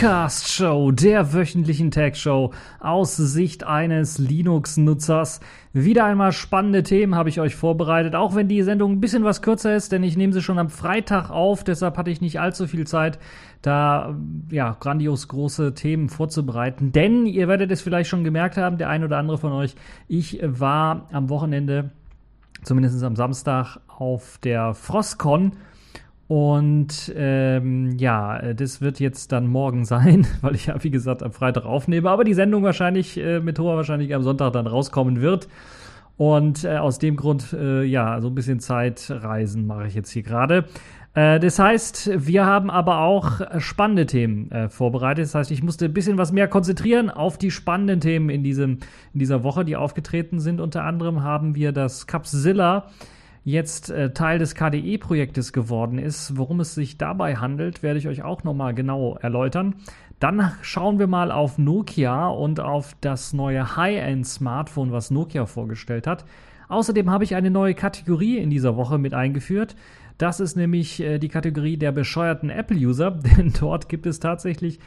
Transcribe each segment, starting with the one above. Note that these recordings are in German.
Podcast Show, der wöchentlichen Tech Show aus Sicht eines Linux-Nutzers. Wieder einmal spannende Themen habe ich euch vorbereitet, auch wenn die Sendung ein bisschen was kürzer ist, denn ich nehme sie schon am Freitag auf, deshalb hatte ich nicht allzu viel Zeit, da ja grandios große Themen vorzubereiten. Denn ihr werdet es vielleicht schon gemerkt haben, der ein oder andere von euch, ich war am Wochenende, zumindest am Samstag, auf der Frostcon und ähm, ja, das wird jetzt dann morgen sein, weil ich ja, wie gesagt, am Freitag aufnehme, aber die Sendung wahrscheinlich äh, mit hoher Wahrscheinlichkeit am Sonntag dann rauskommen wird. Und äh, aus dem Grund, äh, ja, so ein bisschen Zeitreisen mache ich jetzt hier gerade. Äh, das heißt, wir haben aber auch spannende Themen äh, vorbereitet. Das heißt, ich musste ein bisschen was mehr konzentrieren auf die spannenden Themen in, diesem, in dieser Woche, die aufgetreten sind. Unter anderem haben wir das Capzilla jetzt äh, Teil des KDE-Projektes geworden ist. Worum es sich dabei handelt, werde ich euch auch nochmal genau erläutern. Dann schauen wir mal auf Nokia und auf das neue High-End-Smartphone, was Nokia vorgestellt hat. Außerdem habe ich eine neue Kategorie in dieser Woche mit eingeführt. Das ist nämlich äh, die Kategorie der bescheuerten Apple-User, denn dort gibt es tatsächlich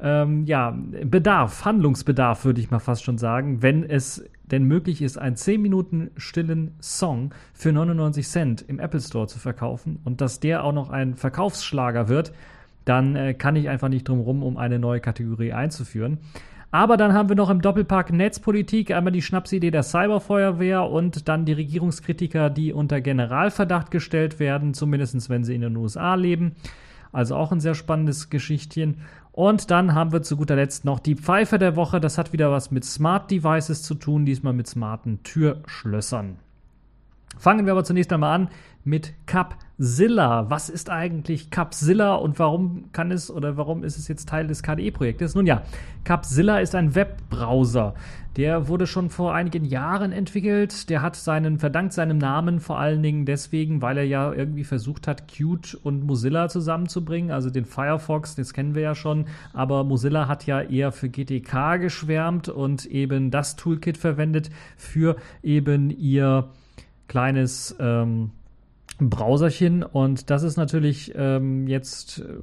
ähm, ja, Bedarf, Handlungsbedarf, würde ich mal fast schon sagen, wenn es denn möglich ist, einen 10 Minuten stillen Song für 99 Cent im Apple Store zu verkaufen und dass der auch noch ein Verkaufsschlager wird, dann äh, kann ich einfach nicht drum rum, um eine neue Kategorie einzuführen. Aber dann haben wir noch im Doppelpack Netzpolitik einmal die Schnapsidee der Cyberfeuerwehr und dann die Regierungskritiker, die unter Generalverdacht gestellt werden, zumindest wenn sie in den USA leben. Also auch ein sehr spannendes Geschichtchen. Und dann haben wir zu guter Letzt noch die Pfeife der Woche. Das hat wieder was mit Smart Devices zu tun, diesmal mit smarten Türschlössern. Fangen wir aber zunächst einmal an mit Capzilla. Was ist eigentlich Capzilla und warum kann es oder warum ist es jetzt Teil des KDE-Projektes? Nun ja, Capzilla ist ein Webbrowser. Der wurde schon vor einigen Jahren entwickelt. Der hat seinen, verdankt seinem Namen vor allen Dingen deswegen, weil er ja irgendwie versucht hat, Qt und Mozilla zusammenzubringen. Also den Firefox, das kennen wir ja schon. Aber Mozilla hat ja eher für GTK geschwärmt und eben das Toolkit verwendet für eben ihr kleines ähm, Browserchen. Und das ist natürlich ähm, jetzt äh,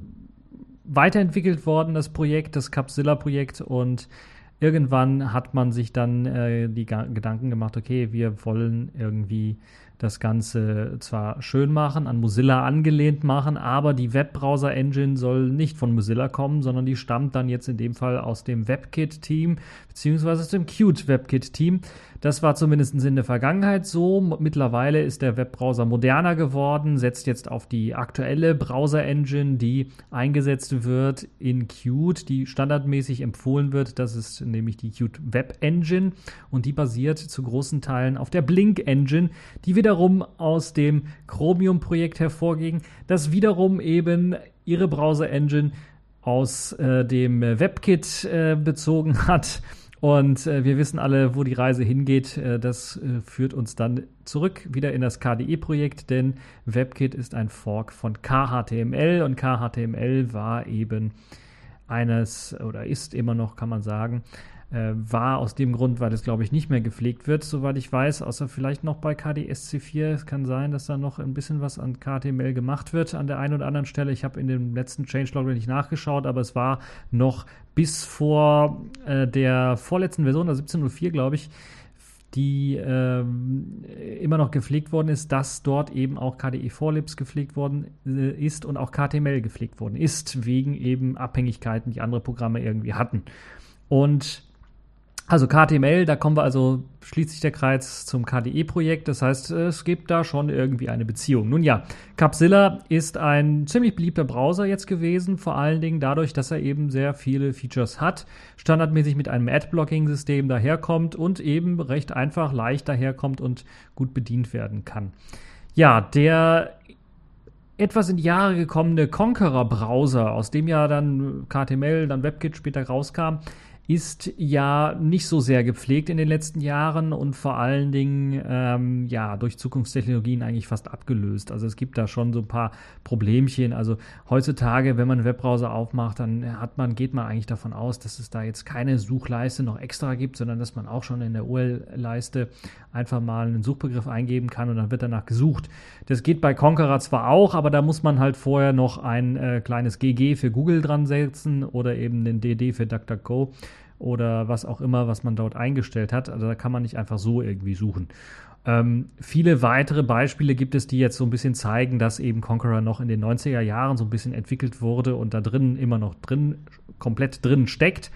weiterentwickelt worden, das Projekt, das Capsilla-Projekt. Und irgendwann hat man sich dann äh, die Ga Gedanken gemacht, okay, wir wollen irgendwie das Ganze zwar schön machen, an Mozilla angelehnt machen, aber die Webbrowser-Engine soll nicht von Mozilla kommen, sondern die stammt dann jetzt in dem Fall aus dem WebKit-Team, beziehungsweise aus dem Qt-WebKit-Team. Das war zumindest in der Vergangenheit so. Mittlerweile ist der Webbrowser moderner geworden, setzt jetzt auf die aktuelle Browser-Engine, die eingesetzt wird in Qt, die standardmäßig empfohlen wird. Das ist nämlich die Qt Web Engine und die basiert zu großen Teilen auf der Blink Engine, die wiederum aus dem Chromium-Projekt hervorging, das wiederum eben ihre Browser-Engine aus äh, dem WebKit äh, bezogen hat und äh, wir wissen alle, wo die Reise hingeht. Äh, das äh, führt uns dann zurück wieder in das KDE-Projekt, denn WebKit ist ein Fork von KHTML und KHTML war eben eines oder ist immer noch, kann man sagen, äh, war aus dem Grund, weil es, glaube ich, nicht mehr gepflegt wird, soweit ich weiß, außer vielleicht noch bei KDSC4. Es kann sein, dass da noch ein bisschen was an KTML gemacht wird an der einen oder anderen Stelle. Ich habe in dem letzten Changelog nicht nachgeschaut, aber es war noch bis vor äh, der vorletzten Version, also 17.04, glaube ich, die äh, immer noch gepflegt worden ist, dass dort eben auch KDE Vorlibs gepflegt worden äh, ist und auch KTML gepflegt worden ist, wegen eben Abhängigkeiten, die andere Programme irgendwie hatten. Und also KTML, da kommen wir also, schließt sich der Kreis zum KDE-Projekt. Das heißt, es gibt da schon irgendwie eine Beziehung. Nun ja, Capzilla ist ein ziemlich beliebter Browser jetzt gewesen, vor allen Dingen dadurch, dass er eben sehr viele Features hat, standardmäßig mit einem Ad-Blocking-System daherkommt und eben recht einfach, leicht daherkommt und gut bedient werden kann. Ja, der etwas in die Jahre gekommene Conqueror-Browser, aus dem ja dann KTML, dann WebKit später rauskam, ist ja nicht so sehr gepflegt in den letzten Jahren und vor allen Dingen ähm, ja durch Zukunftstechnologien eigentlich fast abgelöst. Also es gibt da schon so ein paar Problemchen. Also heutzutage, wenn man einen Webbrowser aufmacht, dann hat man, geht man eigentlich davon aus, dass es da jetzt keine Suchleiste noch extra gibt, sondern dass man auch schon in der URL-Leiste einfach mal einen Suchbegriff eingeben kann und dann wird danach gesucht. Das geht bei Conqueror zwar auch, aber da muss man halt vorher noch ein äh, kleines GG für Google dran setzen oder eben den DD für DuckDuckGo oder was auch immer, was man dort eingestellt hat. Also da kann man nicht einfach so irgendwie suchen. Ähm, viele weitere Beispiele gibt es, die jetzt so ein bisschen zeigen, dass eben Conqueror noch in den 90er Jahren so ein bisschen entwickelt wurde und da drin immer noch drin, komplett drin steckt.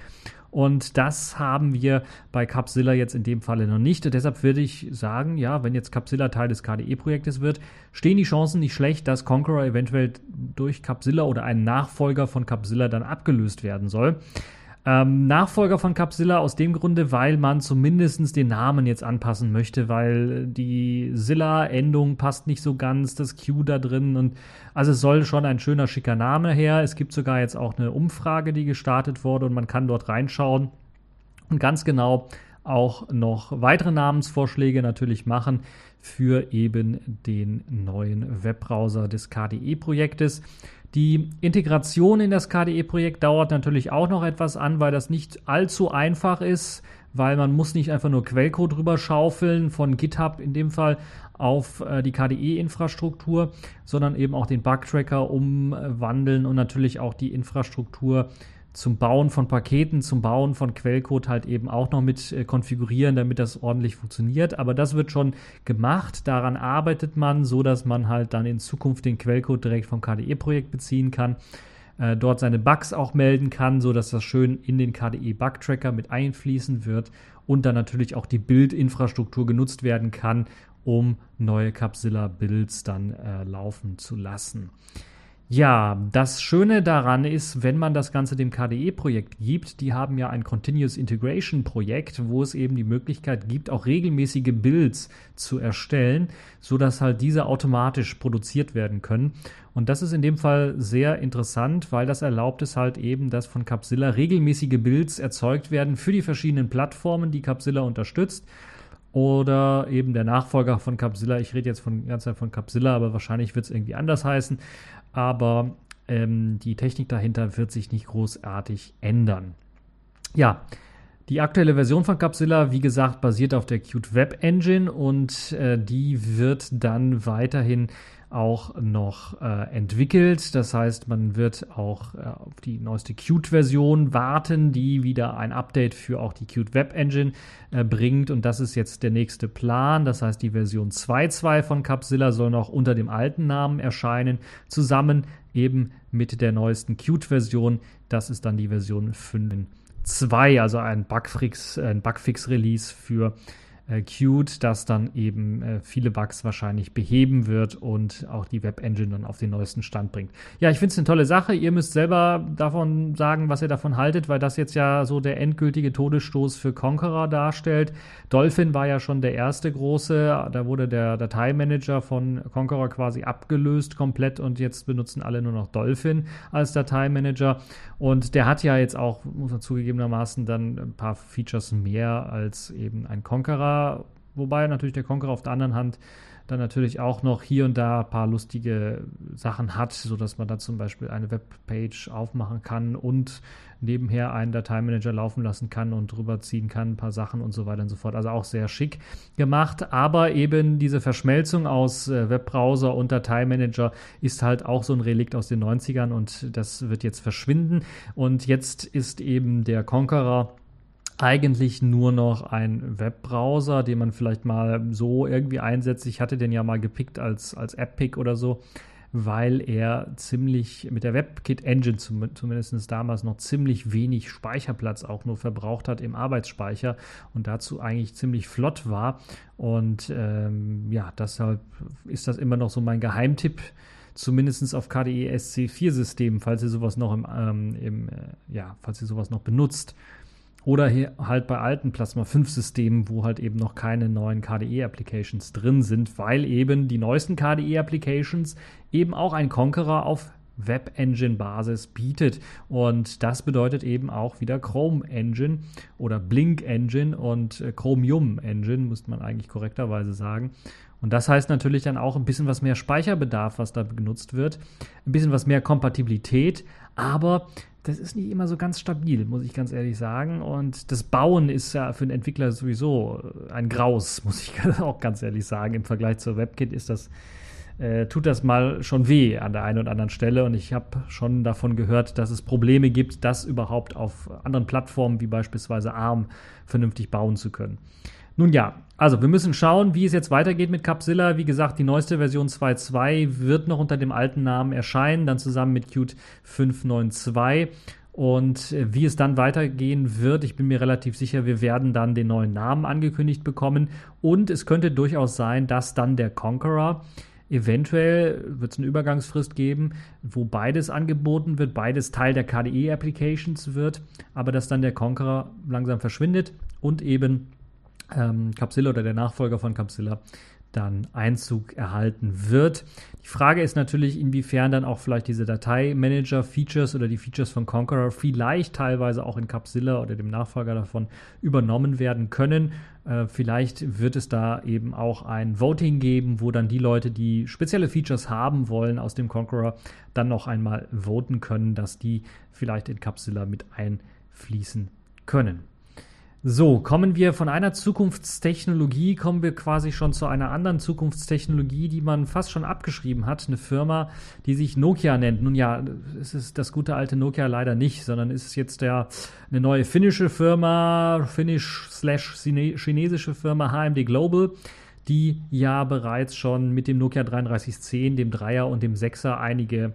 Und das haben wir bei Capzilla jetzt in dem Falle noch nicht. Deshalb würde ich sagen, ja, wenn jetzt Capzilla Teil des KDE-Projektes wird, stehen die Chancen nicht schlecht, dass Conqueror eventuell durch Capzilla oder ein Nachfolger von Capzilla dann abgelöst werden soll. Ähm, Nachfolger von Capsilla aus dem Grunde, weil man zumindest den Namen jetzt anpassen möchte, weil die Silla-Endung passt nicht so ganz, das Q da drin und also es soll schon ein schöner, schicker Name her. Es gibt sogar jetzt auch eine Umfrage, die gestartet wurde und man kann dort reinschauen und ganz genau auch noch weitere Namensvorschläge natürlich machen für eben den neuen Webbrowser des KDE-Projektes. Die Integration in das KDE-Projekt dauert natürlich auch noch etwas an, weil das nicht allzu einfach ist, weil man muss nicht einfach nur Quellcode drüber schaufeln von GitHub in dem Fall auf äh, die KDE-Infrastruktur, sondern eben auch den Bug-Tracker umwandeln und natürlich auch die Infrastruktur zum Bauen von Paketen, zum Bauen von Quellcode halt eben auch noch mit äh, konfigurieren, damit das ordentlich funktioniert. Aber das wird schon gemacht. Daran arbeitet man, so dass man halt dann in Zukunft den Quellcode direkt vom KDE-Projekt beziehen kann. Äh, dort seine Bugs auch melden kann, so dass das schön in den KDE Bug Tracker mit einfließen wird und dann natürlich auch die Bildinfrastruktur genutzt werden kann, um neue Capsilla Builds dann äh, laufen zu lassen. Ja, das Schöne daran ist, wenn man das Ganze dem KDE-Projekt gibt, die haben ja ein Continuous Integration-Projekt, wo es eben die Möglichkeit gibt, auch regelmäßige Builds zu erstellen, sodass halt diese automatisch produziert werden können. Und das ist in dem Fall sehr interessant, weil das erlaubt es halt eben, dass von Capsilla regelmäßige Builds erzeugt werden für die verschiedenen Plattformen, die Capsilla unterstützt oder eben der Nachfolger von Capsilla. Ich rede jetzt von ganz Zeit von Capsilla, aber wahrscheinlich wird es irgendwie anders heißen aber ähm, die Technik dahinter wird sich nicht großartig ändern. Ja, die aktuelle Version von Capsilla, wie gesagt, basiert auf der Qt Web Engine und äh, die wird dann weiterhin auch noch äh, entwickelt. Das heißt, man wird auch äh, auf die neueste Qt-Version warten, die wieder ein Update für auch die Qt Web Engine äh, bringt. Und das ist jetzt der nächste Plan. Das heißt, die Version 2.2 von Capsilla soll noch unter dem alten Namen erscheinen, zusammen eben mit der neuesten Qt-Version. Das ist dann die Version 5.2, also Bugfix, ein Bugfix-Release für äh, Qt, das dann eben äh, viele Bugs wahrscheinlich beheben wird und auch die Web-Engine dann auf den neuesten Stand bringt. Ja, ich finde es eine tolle Sache. Ihr müsst selber davon sagen, was ihr davon haltet, weil das jetzt ja so der endgültige Todesstoß für Conqueror darstellt. Dolphin war ja schon der erste große, da wurde der Dateimanager von Conqueror quasi abgelöst komplett und jetzt benutzen alle nur noch Dolphin als Dateimanager. Und der hat ja jetzt auch, muss man zugegebenermaßen, dann ein paar Features mehr als eben ein Conqueror wobei natürlich der Conqueror auf der anderen Hand dann natürlich auch noch hier und da ein paar lustige Sachen hat, sodass man da zum Beispiel eine Webpage aufmachen kann und nebenher einen Dateimanager laufen lassen kann und drüber ziehen kann, ein paar Sachen und so weiter und so fort. Also auch sehr schick gemacht. Aber eben diese Verschmelzung aus äh, Webbrowser und Dateimanager ist halt auch so ein Relikt aus den 90ern und das wird jetzt verschwinden. Und jetzt ist eben der Conqueror eigentlich nur noch ein Webbrowser, den man vielleicht mal so irgendwie einsetzt. Ich hatte den ja mal gepickt als, als App-Pick oder so, weil er ziemlich mit der WebKit-Engine zum, zumindest damals noch ziemlich wenig Speicherplatz auch nur verbraucht hat im Arbeitsspeicher und dazu eigentlich ziemlich flott war. Und ähm, ja, deshalb ist das immer noch so mein Geheimtipp zumindest auf KDE SC4-Systemen, falls ihr sowas noch im, ähm, im äh, ja, falls ihr sowas noch benutzt. Oder halt bei alten Plasma 5 Systemen, wo halt eben noch keine neuen KDE-Applications drin sind, weil eben die neuesten KDE-Applications eben auch ein Conqueror auf Web-Engine-Basis bietet. Und das bedeutet eben auch wieder Chrome Engine oder Blink Engine und äh, Chromium Engine, müsste man eigentlich korrekterweise sagen. Und das heißt natürlich dann auch ein bisschen was mehr Speicherbedarf, was da genutzt wird, ein bisschen was mehr Kompatibilität, aber das ist nicht immer so ganz stabil, muss ich ganz ehrlich sagen. Und das Bauen ist ja für einen Entwickler sowieso ein Graus, muss ich auch ganz ehrlich sagen. Im Vergleich zur WebKit ist das äh, tut das mal schon weh an der einen oder anderen Stelle. Und ich habe schon davon gehört, dass es Probleme gibt, das überhaupt auf anderen Plattformen wie beispielsweise ARM vernünftig bauen zu können. Nun ja, also wir müssen schauen, wie es jetzt weitergeht mit Capsilla. Wie gesagt, die neueste Version 2.2 wird noch unter dem alten Namen erscheinen, dann zusammen mit Qt 592. Und äh, wie es dann weitergehen wird, ich bin mir relativ sicher, wir werden dann den neuen Namen angekündigt bekommen. Und es könnte durchaus sein, dass dann der Conqueror Eventuell wird es eine Übergangsfrist geben, wo beides angeboten wird, beides Teil der KDE-Applications wird, aber dass dann der Conqueror langsam verschwindet und eben ähm, Capsilla oder der Nachfolger von Capsilla dann Einzug erhalten wird. Die Frage ist natürlich, inwiefern dann auch vielleicht diese Dateimanager-Features oder die Features von Conqueror vielleicht teilweise auch in Capsilla oder dem Nachfolger davon übernommen werden können. Äh, vielleicht wird es da eben auch ein Voting geben, wo dann die Leute, die spezielle Features haben wollen aus dem Conqueror, dann noch einmal voten können, dass die vielleicht in Capsilla mit einfließen können. So, kommen wir von einer Zukunftstechnologie, kommen wir quasi schon zu einer anderen Zukunftstechnologie, die man fast schon abgeschrieben hat. Eine Firma, die sich Nokia nennt. Nun ja, es ist das gute alte Nokia leider nicht, sondern ist jetzt der, eine neue finnische Firma, finnisch slash chinesische Firma HMD Global, die ja bereits schon mit dem Nokia 3310, dem Dreier und dem Sechser einige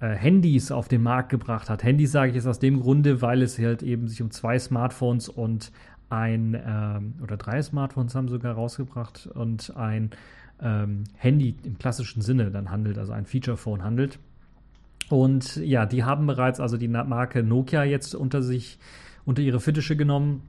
äh, Handys auf den Markt gebracht hat. Handys sage ich jetzt aus dem Grunde, weil es halt eben sich um zwei Smartphones und ein ähm, oder drei Smartphones haben sogar rausgebracht und ein ähm, Handy im klassischen Sinne dann handelt, also ein Feature Phone handelt. Und ja, die haben bereits also die Marke Nokia jetzt unter sich, unter ihre Fittiche genommen,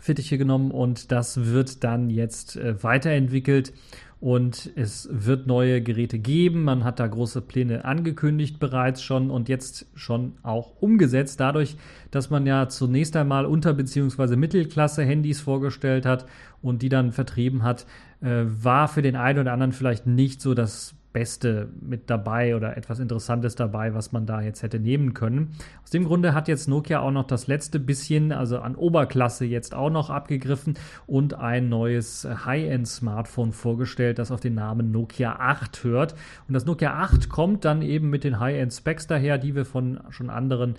Fittiche genommen und das wird dann jetzt äh, weiterentwickelt und es wird neue Geräte geben. Man hat da große Pläne angekündigt bereits schon und jetzt schon auch umgesetzt, dadurch, dass man ja zunächst einmal Unter- bzw. Mittelklasse-Handys vorgestellt hat und die dann vertrieben hat, äh, war für den einen oder anderen vielleicht nicht so das Beste mit dabei oder etwas Interessantes dabei, was man da jetzt hätte nehmen können. Aus dem Grunde hat jetzt Nokia auch noch das letzte bisschen, also an Oberklasse jetzt auch noch abgegriffen und ein neues High-End-Smartphone vorgestellt, das auf den Namen Nokia 8 hört. Und das Nokia 8 kommt dann eben mit den High-End-Specs daher, die wir von schon anderen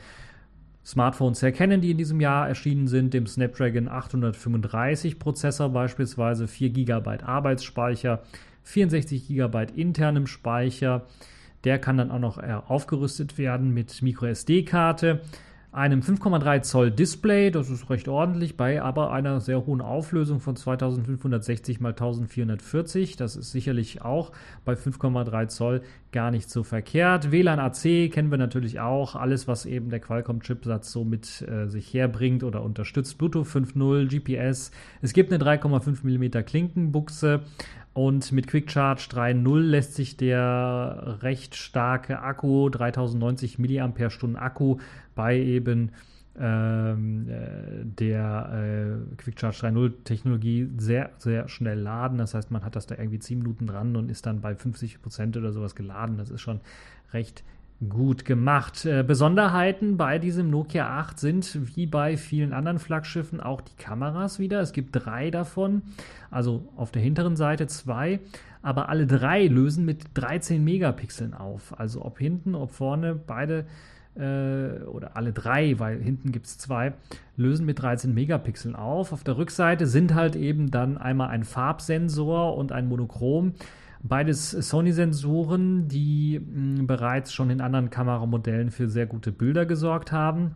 Smartphones erkennen, die in diesem Jahr erschienen sind, dem Snapdragon 835 Prozessor beispielsweise, 4 GB Arbeitsspeicher, 64 GB internem Speicher. Der kann dann auch noch äh, aufgerüstet werden mit MicroSD-Karte, einem 5,3 Zoll Display, das ist recht ordentlich, bei aber einer sehr hohen Auflösung von 2560 x 1440. Das ist sicherlich auch bei 5,3 Zoll gar nicht so verkehrt. WLAN AC kennen wir natürlich auch. Alles, was eben der Qualcomm-Chipsatz so mit äh, sich herbringt oder unterstützt. Bluetooth 5.0, GPS. Es gibt eine 3,5 mm Klinkenbuchse. Und mit Quick Charge 3.0 lässt sich der recht starke Akku, 3090 mAh Akku, bei eben ähm, äh, der äh, Quick Charge 3.0 Technologie sehr, sehr schnell laden. Das heißt, man hat das da irgendwie 10 Minuten dran und ist dann bei 50 Prozent oder sowas geladen. Das ist schon recht gut gemacht. Äh, Besonderheiten bei diesem Nokia 8 sind wie bei vielen anderen Flaggschiffen auch die Kameras wieder. Es gibt drei davon, also auf der hinteren Seite zwei, aber alle drei lösen mit 13 Megapixeln auf. Also ob hinten, ob vorne, beide äh, oder alle drei, weil hinten gibt es zwei, lösen mit 13 Megapixeln auf. Auf der Rückseite sind halt eben dann einmal ein Farbsensor und ein Monochrom. Beides Sony-Sensoren, die mh, bereits schon in anderen Kameramodellen für sehr gute Bilder gesorgt haben.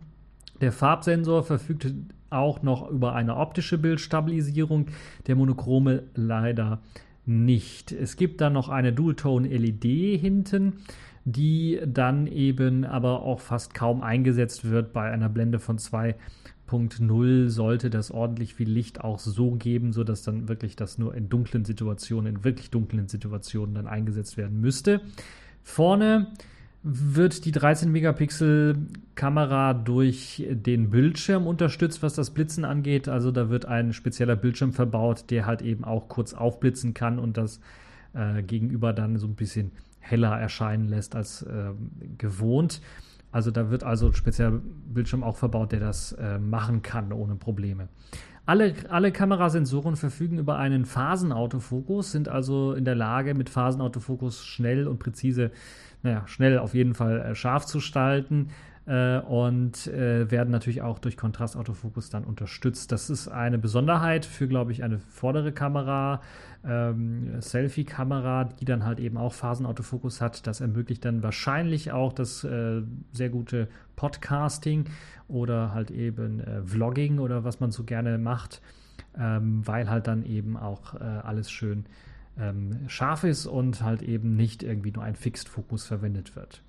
Der Farbsensor verfügt auch noch über eine optische Bildstabilisierung, der monochrome leider nicht. Es gibt dann noch eine Dual-Tone-LED hinten, die dann eben aber auch fast kaum eingesetzt wird bei einer Blende von 2 1.0 sollte das ordentlich viel Licht auch so geben, sodass dann wirklich das nur in dunklen Situationen, in wirklich dunklen Situationen dann eingesetzt werden müsste. Vorne wird die 13 Megapixel Kamera durch den Bildschirm unterstützt, was das Blitzen angeht. Also da wird ein spezieller Bildschirm verbaut, der halt eben auch kurz aufblitzen kann und das äh, Gegenüber dann so ein bisschen heller erscheinen lässt als äh, gewohnt. Also da wird also ein spezieller Bildschirm auch verbaut, der das äh, machen kann ohne Probleme. Alle, alle Kamerasensoren verfügen über einen Phasenautofokus, sind also in der Lage, mit Phasenautofokus schnell und präzise, naja, schnell auf jeden Fall äh, scharf zu gestalten äh, und äh, werden natürlich auch durch Kontrastautofokus dann unterstützt. Das ist eine Besonderheit für, glaube ich, eine vordere Kamera, ähm, Selfie-Kamera, die dann halt eben auch Phasenautofokus hat. Das ermöglicht dann wahrscheinlich auch das äh, sehr gute Podcasting oder halt eben äh, Vlogging oder was man so gerne macht, ähm, weil halt dann eben auch äh, alles schön ähm, scharf ist und halt eben nicht irgendwie nur ein Fixed-Fokus verwendet wird.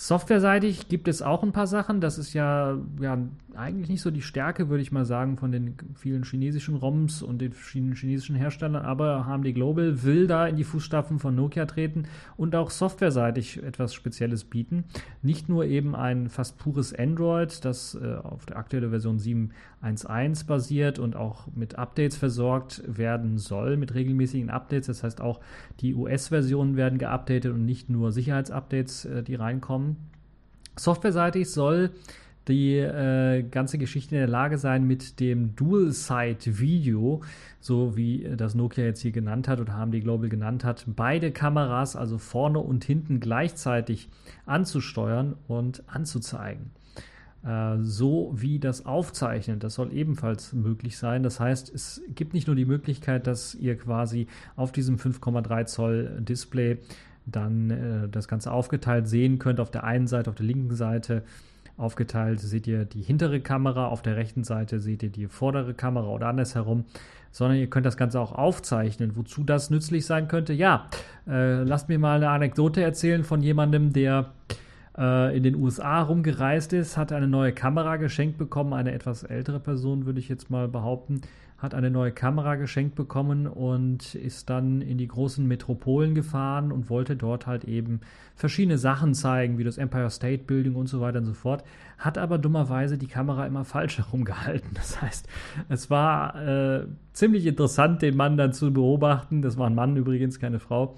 Softwareseitig gibt es auch ein paar Sachen. Das ist ja, ja eigentlich nicht so die Stärke, würde ich mal sagen, von den vielen chinesischen ROMs und den verschiedenen chinesischen Herstellern. Aber HMD Global will da in die Fußstapfen von Nokia treten und auch softwareseitig etwas Spezielles bieten. Nicht nur eben ein fast pures Android, das äh, auf der aktuellen Version 7.1.1 basiert und auch mit Updates versorgt werden soll, mit regelmäßigen Updates. Das heißt, auch die US-Versionen werden geupdatet und nicht nur Sicherheitsupdates, äh, die reinkommen. Softwareseitig soll die äh, ganze Geschichte in der Lage sein, mit dem Dual-Side-Video, so wie das Nokia jetzt hier genannt hat oder HMD Global genannt hat, beide Kameras, also vorne und hinten gleichzeitig anzusteuern und anzuzeigen. Äh, so wie das Aufzeichnen, das soll ebenfalls möglich sein. Das heißt, es gibt nicht nur die Möglichkeit, dass ihr quasi auf diesem 5,3 Zoll Display dann äh, das Ganze aufgeteilt sehen könnt. Auf der einen Seite, auf der linken Seite aufgeteilt seht ihr die hintere Kamera, auf der rechten Seite seht ihr die vordere Kamera oder andersherum, sondern ihr könnt das Ganze auch aufzeichnen. Wozu das nützlich sein könnte? Ja, äh, lasst mir mal eine Anekdote erzählen von jemandem, der äh, in den USA rumgereist ist, hat eine neue Kamera geschenkt bekommen, eine etwas ältere Person, würde ich jetzt mal behaupten, hat eine neue Kamera geschenkt bekommen und ist dann in die großen Metropolen gefahren und wollte dort halt eben verschiedene Sachen zeigen, wie das Empire State Building und so weiter und so fort, hat aber dummerweise die Kamera immer falsch herumgehalten. Das heißt, es war äh, ziemlich interessant, den Mann dann zu beobachten. Das war ein Mann übrigens, keine Frau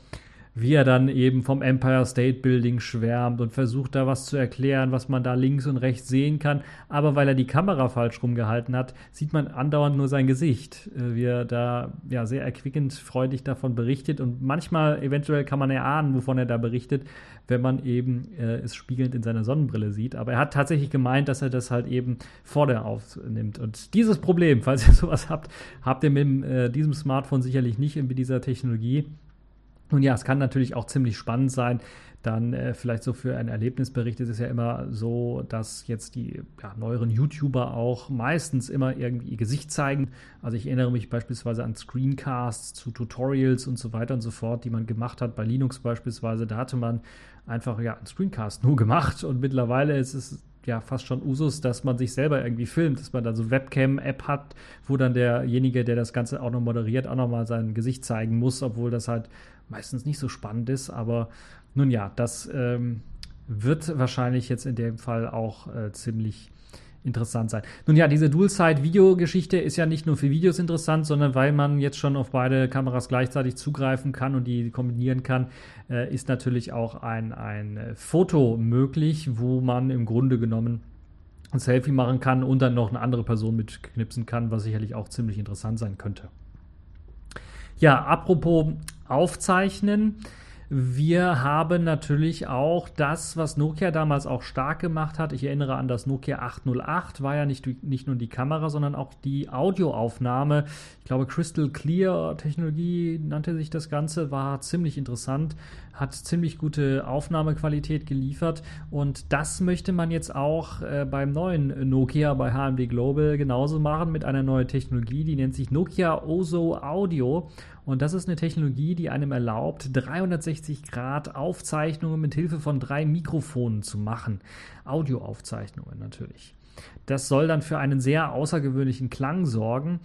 wie er dann eben vom Empire State Building schwärmt und versucht da was zu erklären, was man da links und rechts sehen kann. Aber weil er die Kamera falsch rumgehalten hat, sieht man andauernd nur sein Gesicht, äh, wie er da ja sehr erquickend freudig davon berichtet. Und manchmal, eventuell kann man erahnen, wovon er da berichtet, wenn man eben äh, es spiegelnd in seiner Sonnenbrille sieht. Aber er hat tatsächlich gemeint, dass er das halt eben vor der aufnimmt. Und dieses Problem, falls ihr sowas habt, habt ihr mit äh, diesem Smartphone sicherlich nicht mit dieser Technologie. Und ja, es kann natürlich auch ziemlich spannend sein. Dann äh, vielleicht so für einen Erlebnisbericht ist es ja immer so, dass jetzt die ja, neueren YouTuber auch meistens immer irgendwie ihr Gesicht zeigen. Also ich erinnere mich beispielsweise an Screencasts zu Tutorials und so weiter und so fort, die man gemacht hat. Bei Linux beispielsweise, da hatte man einfach ja einen Screencast nur gemacht und mittlerweile ist es ja fast schon Usus, dass man sich selber irgendwie filmt, dass man da so Webcam-App hat, wo dann derjenige, der das Ganze auch noch moderiert, auch nochmal sein Gesicht zeigen muss, obwohl das halt meistens nicht so spannend ist. Aber nun ja, das ähm, wird wahrscheinlich jetzt in dem Fall auch äh, ziemlich interessant sein. Nun ja, diese Dual-Side-Video-Geschichte ist ja nicht nur für Videos interessant, sondern weil man jetzt schon auf beide Kameras gleichzeitig zugreifen kann und die kombinieren kann, äh, ist natürlich auch ein, ein Foto möglich, wo man im Grunde genommen ein Selfie machen kann und dann noch eine andere Person mitknipsen kann, was sicherlich auch ziemlich interessant sein könnte. Ja, apropos Aufzeichnen. Wir haben natürlich auch das, was Nokia damals auch stark gemacht hat. Ich erinnere an das Nokia 808, war ja nicht, nicht nur die Kamera, sondern auch die Audioaufnahme. Ich glaube, Crystal Clear Technologie nannte sich das Ganze, war ziemlich interessant, hat ziemlich gute Aufnahmequalität geliefert. Und das möchte man jetzt auch äh, beim neuen Nokia bei HMD Global genauso machen mit einer neuen Technologie, die nennt sich Nokia Oso Audio. Und das ist eine Technologie, die einem erlaubt, 360 Grad Aufzeichnungen mit Hilfe von drei Mikrofonen zu machen. Audioaufzeichnungen natürlich. Das soll dann für einen sehr außergewöhnlichen Klang sorgen.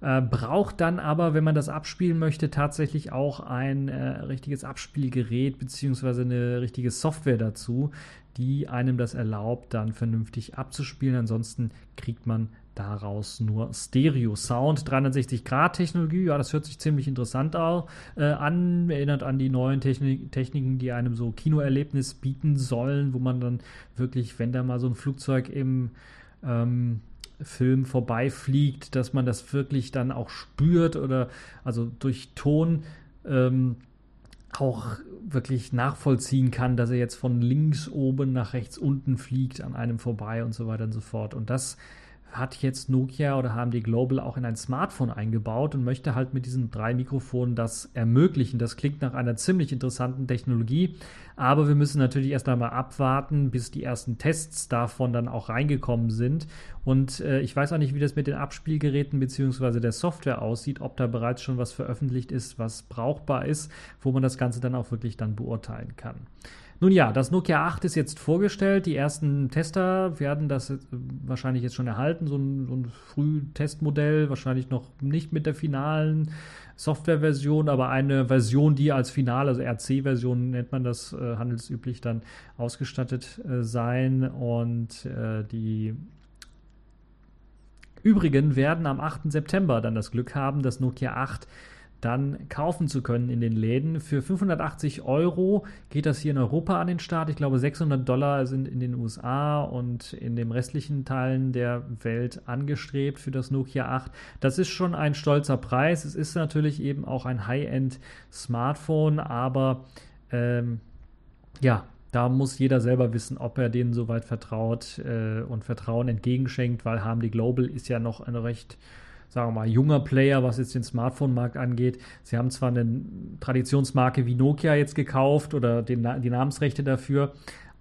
Äh, braucht dann aber, wenn man das abspielen möchte, tatsächlich auch ein äh, richtiges Abspielgerät bzw. eine richtige Software dazu, die einem das erlaubt, dann vernünftig abzuspielen. Ansonsten kriegt man daraus nur Stereo-Sound. 360-Grad-Technologie, ja, das hört sich ziemlich interessant äh, an. Erinnert an die neuen Technik Techniken, die einem so Kinoerlebnis bieten sollen, wo man dann wirklich, wenn da mal so ein Flugzeug im ähm, Film vorbeifliegt, dass man das wirklich dann auch spürt oder also durch Ton ähm, auch wirklich nachvollziehen kann, dass er jetzt von links oben nach rechts unten fliegt an einem vorbei und so weiter und so fort. Und das hat jetzt Nokia oder HMD Global auch in ein Smartphone eingebaut und möchte halt mit diesen drei Mikrofonen das ermöglichen. Das klingt nach einer ziemlich interessanten Technologie, aber wir müssen natürlich erst einmal abwarten, bis die ersten Tests davon dann auch reingekommen sind. Und äh, ich weiß auch nicht, wie das mit den Abspielgeräten bzw. der Software aussieht, ob da bereits schon was veröffentlicht ist, was brauchbar ist, wo man das Ganze dann auch wirklich dann beurteilen kann. Nun ja, das Nokia 8 ist jetzt vorgestellt. Die ersten Tester werden das wahrscheinlich jetzt schon erhalten. So ein, so ein Frühtestmodell, wahrscheinlich noch nicht mit der finalen Softwareversion, aber eine Version, die als Finale, also RC-Version nennt man das äh, handelsüblich, dann ausgestattet äh, sein. Und äh, die übrigen werden am 8. September dann das Glück haben, das Nokia 8 dann kaufen zu können in den Läden. Für 580 Euro geht das hier in Europa an den Start. Ich glaube, 600 Dollar sind in den USA und in den restlichen Teilen der Welt angestrebt für das Nokia 8. Das ist schon ein stolzer Preis. Es ist natürlich eben auch ein High-End-Smartphone, aber ähm, ja, da muss jeder selber wissen, ob er denen soweit vertraut äh, und Vertrauen entgegenschenkt, weil HMD Global ist ja noch ein recht sagen wir mal, junger Player, was jetzt den Smartphone-Markt angeht. Sie haben zwar eine Traditionsmarke wie Nokia jetzt gekauft oder den, die Namensrechte dafür,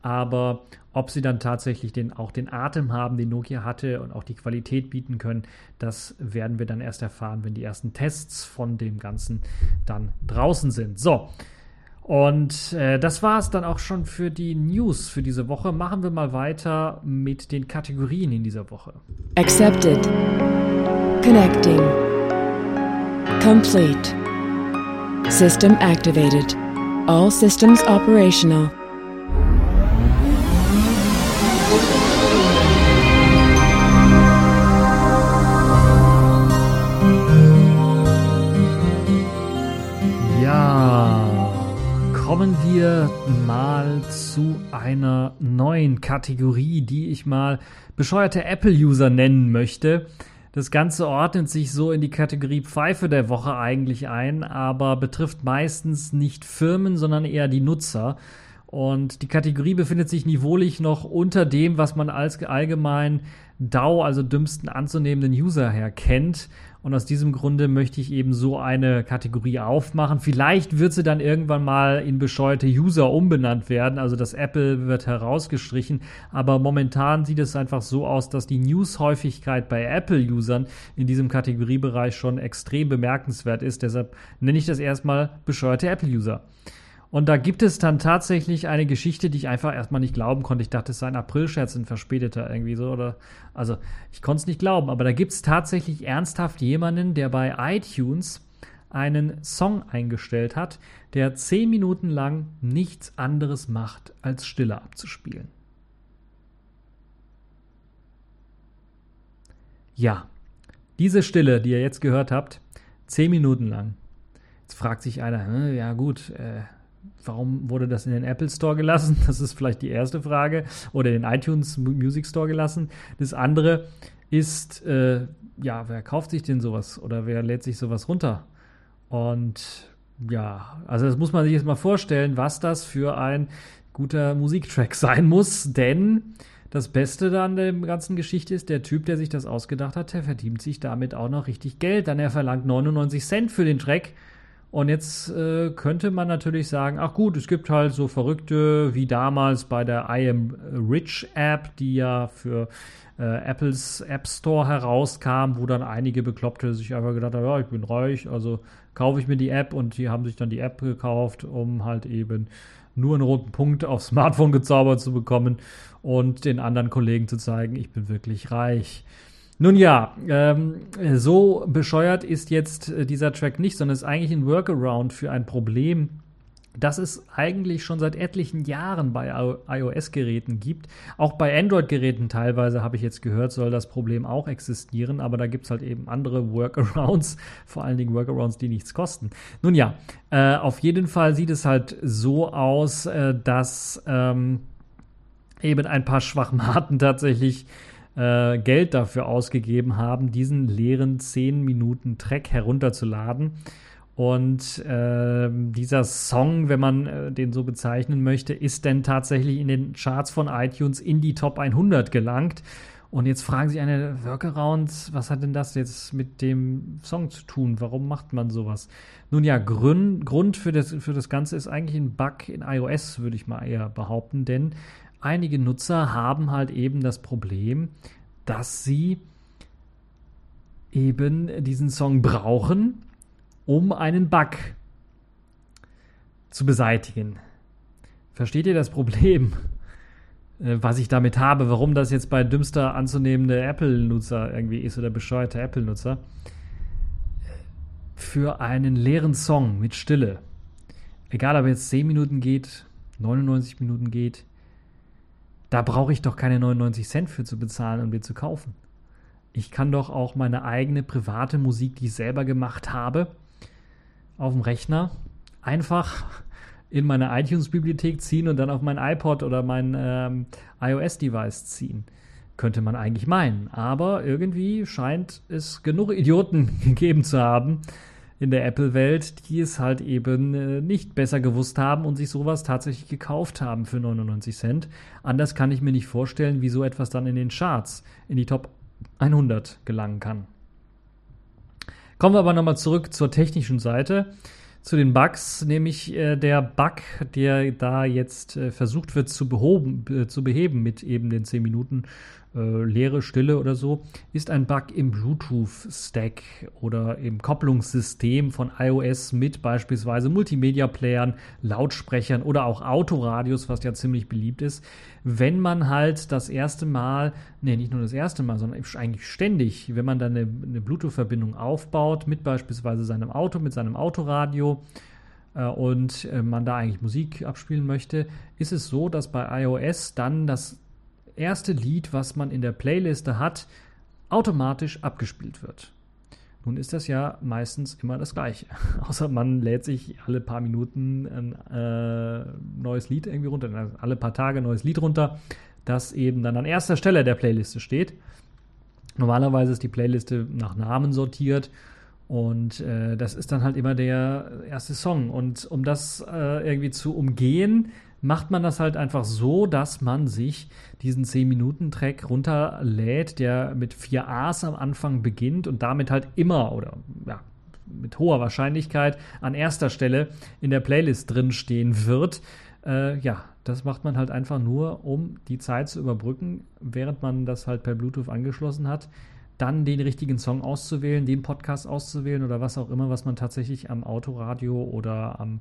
aber ob sie dann tatsächlich den, auch den Atem haben, den Nokia hatte und auch die Qualität bieten können, das werden wir dann erst erfahren, wenn die ersten Tests von dem Ganzen dann draußen sind. So. Und äh, das war es dann auch schon für die News für diese Woche. Machen wir mal weiter mit den Kategorien in dieser Woche. Accepted. Connecting. Complete. System activated. All systems operational. Kommen wir mal zu einer neuen Kategorie, die ich mal bescheuerte Apple-User nennen möchte. Das Ganze ordnet sich so in die Kategorie Pfeife der Woche eigentlich ein, aber betrifft meistens nicht Firmen, sondern eher die Nutzer. Und die Kategorie befindet sich niveaulich noch unter dem, was man als allgemein DAO, also dümmsten anzunehmenden User her kennt. Und aus diesem Grunde möchte ich eben so eine Kategorie aufmachen. Vielleicht wird sie dann irgendwann mal in bescheuerte User umbenannt werden. Also das Apple wird herausgestrichen. Aber momentan sieht es einfach so aus, dass die News-Häufigkeit bei Apple-Usern in diesem Kategoriebereich schon extrem bemerkenswert ist. Deshalb nenne ich das erstmal bescheuerte Apple-User. Und da gibt es dann tatsächlich eine Geschichte, die ich einfach erstmal nicht glauben konnte. Ich dachte, es sei ein Aprilscherz, ein verspäteter irgendwie so. Oder, also, ich konnte es nicht glauben. Aber da gibt es tatsächlich ernsthaft jemanden, der bei iTunes einen Song eingestellt hat, der zehn Minuten lang nichts anderes macht, als Stille abzuspielen. Ja, diese Stille, die ihr jetzt gehört habt, zehn Minuten lang. Jetzt fragt sich einer, ja gut, äh, warum wurde das in den Apple Store gelassen? Das ist vielleicht die erste Frage. Oder in den iTunes Music Store gelassen. Das andere ist, äh, ja, wer kauft sich denn sowas oder wer lädt sich sowas runter? Und ja, also das muss man sich jetzt mal vorstellen, was das für ein guter Musiktrack sein muss, denn das Beste an der ganzen Geschichte ist, der Typ, der sich das ausgedacht hat, der verdient sich damit auch noch richtig Geld, denn er verlangt 99 Cent für den Track und jetzt äh, könnte man natürlich sagen, ach gut, es gibt halt so Verrückte wie damals bei der I Am Rich App, die ja für äh, Apples App Store herauskam, wo dann einige Bekloppte sich einfach gedacht haben, ja, ich bin reich, also kaufe ich mir die App und die haben sich dann die App gekauft, um halt eben nur einen roten Punkt aufs Smartphone gezaubert zu bekommen und den anderen Kollegen zu zeigen, ich bin wirklich reich. Nun ja, ähm, so bescheuert ist jetzt äh, dieser Track nicht, sondern ist eigentlich ein Workaround für ein Problem, das es eigentlich schon seit etlichen Jahren bei iOS-Geräten gibt. Auch bei Android-Geräten teilweise, habe ich jetzt gehört, soll das Problem auch existieren, aber da gibt es halt eben andere Workarounds, vor allen Dingen Workarounds, die nichts kosten. Nun ja, äh, auf jeden Fall sieht es halt so aus, äh, dass ähm, eben ein paar Schwachmaten tatsächlich äh, Geld dafür ausgegeben haben, diesen leeren 10 Minuten Track herunterzuladen. Und äh, dieser Song, wenn man äh, den so bezeichnen möchte, ist denn tatsächlich in den Charts von iTunes in die Top 100 gelangt. Und jetzt fragen sich eine Workarounds, was hat denn das jetzt mit dem Song zu tun? Warum macht man sowas? Nun ja, Grün, Grund für das, für das Ganze ist eigentlich ein Bug in iOS, würde ich mal eher behaupten, denn einige Nutzer haben halt eben das Problem, dass sie eben diesen Song brauchen, um einen Bug zu beseitigen. Versteht ihr das Problem, äh, was ich damit habe, warum das jetzt bei dümmster anzunehmende Apple-Nutzer irgendwie ist oder bescheuerte Apple-Nutzer? Für einen leeren Song mit Stille, egal ob jetzt 10 Minuten geht, 99 Minuten geht, da brauche ich doch keine 99 Cent für zu bezahlen und mir zu kaufen. Ich kann doch auch meine eigene private Musik, die ich selber gemacht habe, auf dem Rechner einfach in meine iTunes-Bibliothek ziehen und dann auf mein iPod oder mein ähm, iOS-Device ziehen. Könnte man eigentlich meinen. Aber irgendwie scheint es genug Idioten gegeben zu haben, in der Apple-Welt, die es halt eben äh, nicht besser gewusst haben und sich sowas tatsächlich gekauft haben für 99 Cent. Anders kann ich mir nicht vorstellen, wie so etwas dann in den Charts in die Top 100 gelangen kann. Kommen wir aber nochmal zurück zur technischen Seite, zu den Bugs, nämlich äh, der Bug, der da jetzt äh, versucht wird zu, behoben, äh, zu beheben mit eben den 10 Minuten äh, leere Stille oder so, ist ein Bug im Bluetooth-Stack oder im Kopplungssystem von iOS mit beispielsweise Multimedia-Playern, Lautsprechern oder auch Autoradios, was ja ziemlich beliebt ist. Wenn man halt das erste Mal, nee, nicht nur das erste Mal, sondern eigentlich ständig, wenn man dann eine, eine Bluetooth-Verbindung aufbaut mit beispielsweise seinem Auto, mit seinem Autoradio, äh, und äh, man da eigentlich Musik abspielen möchte, ist es so, dass bei iOS dann das erste Lied, was man in der Playliste hat, automatisch abgespielt wird. Nun ist das ja meistens immer das Gleiche. Außer man lädt sich alle paar Minuten ein äh, neues Lied irgendwie runter, alle paar Tage ein neues Lied runter, das eben dann an erster Stelle der Playliste steht. Normalerweise ist die Playliste nach Namen sortiert und äh, das ist dann halt immer der erste Song. Und um das äh, irgendwie zu umgehen, macht man das halt einfach so, dass man sich diesen 10-Minuten-Track runterlädt, der mit 4 A's am Anfang beginnt und damit halt immer oder ja, mit hoher Wahrscheinlichkeit an erster Stelle in der Playlist drin stehen wird. Äh, ja, das macht man halt einfach nur, um die Zeit zu überbrücken, während man das halt per Bluetooth angeschlossen hat dann den richtigen Song auszuwählen, den Podcast auszuwählen oder was auch immer, was man tatsächlich am Autoradio oder am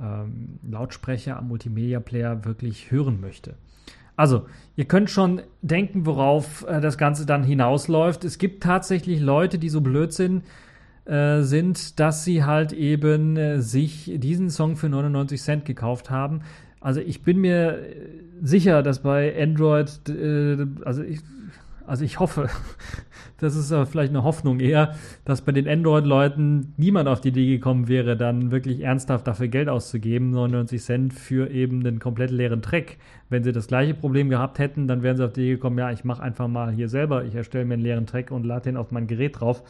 ähm, Lautsprecher, am Multimedia-Player wirklich hören möchte. Also, ihr könnt schon denken, worauf äh, das Ganze dann hinausläuft. Es gibt tatsächlich Leute, die so blöd sind, äh, sind, dass sie halt eben äh, sich diesen Song für 99 Cent gekauft haben. Also ich bin mir sicher, dass bei Android, äh, also ich, also ich hoffe, das ist vielleicht eine Hoffnung eher, dass bei den Android-Leuten niemand auf die Idee gekommen wäre, dann wirklich ernsthaft dafür Geld auszugeben, 99 Cent für eben einen komplett leeren Track. Wenn sie das gleiche Problem gehabt hätten, dann wären sie auf die Idee gekommen, ja, ich mache einfach mal hier selber, ich erstelle mir einen leeren Track und lade den auf mein Gerät drauf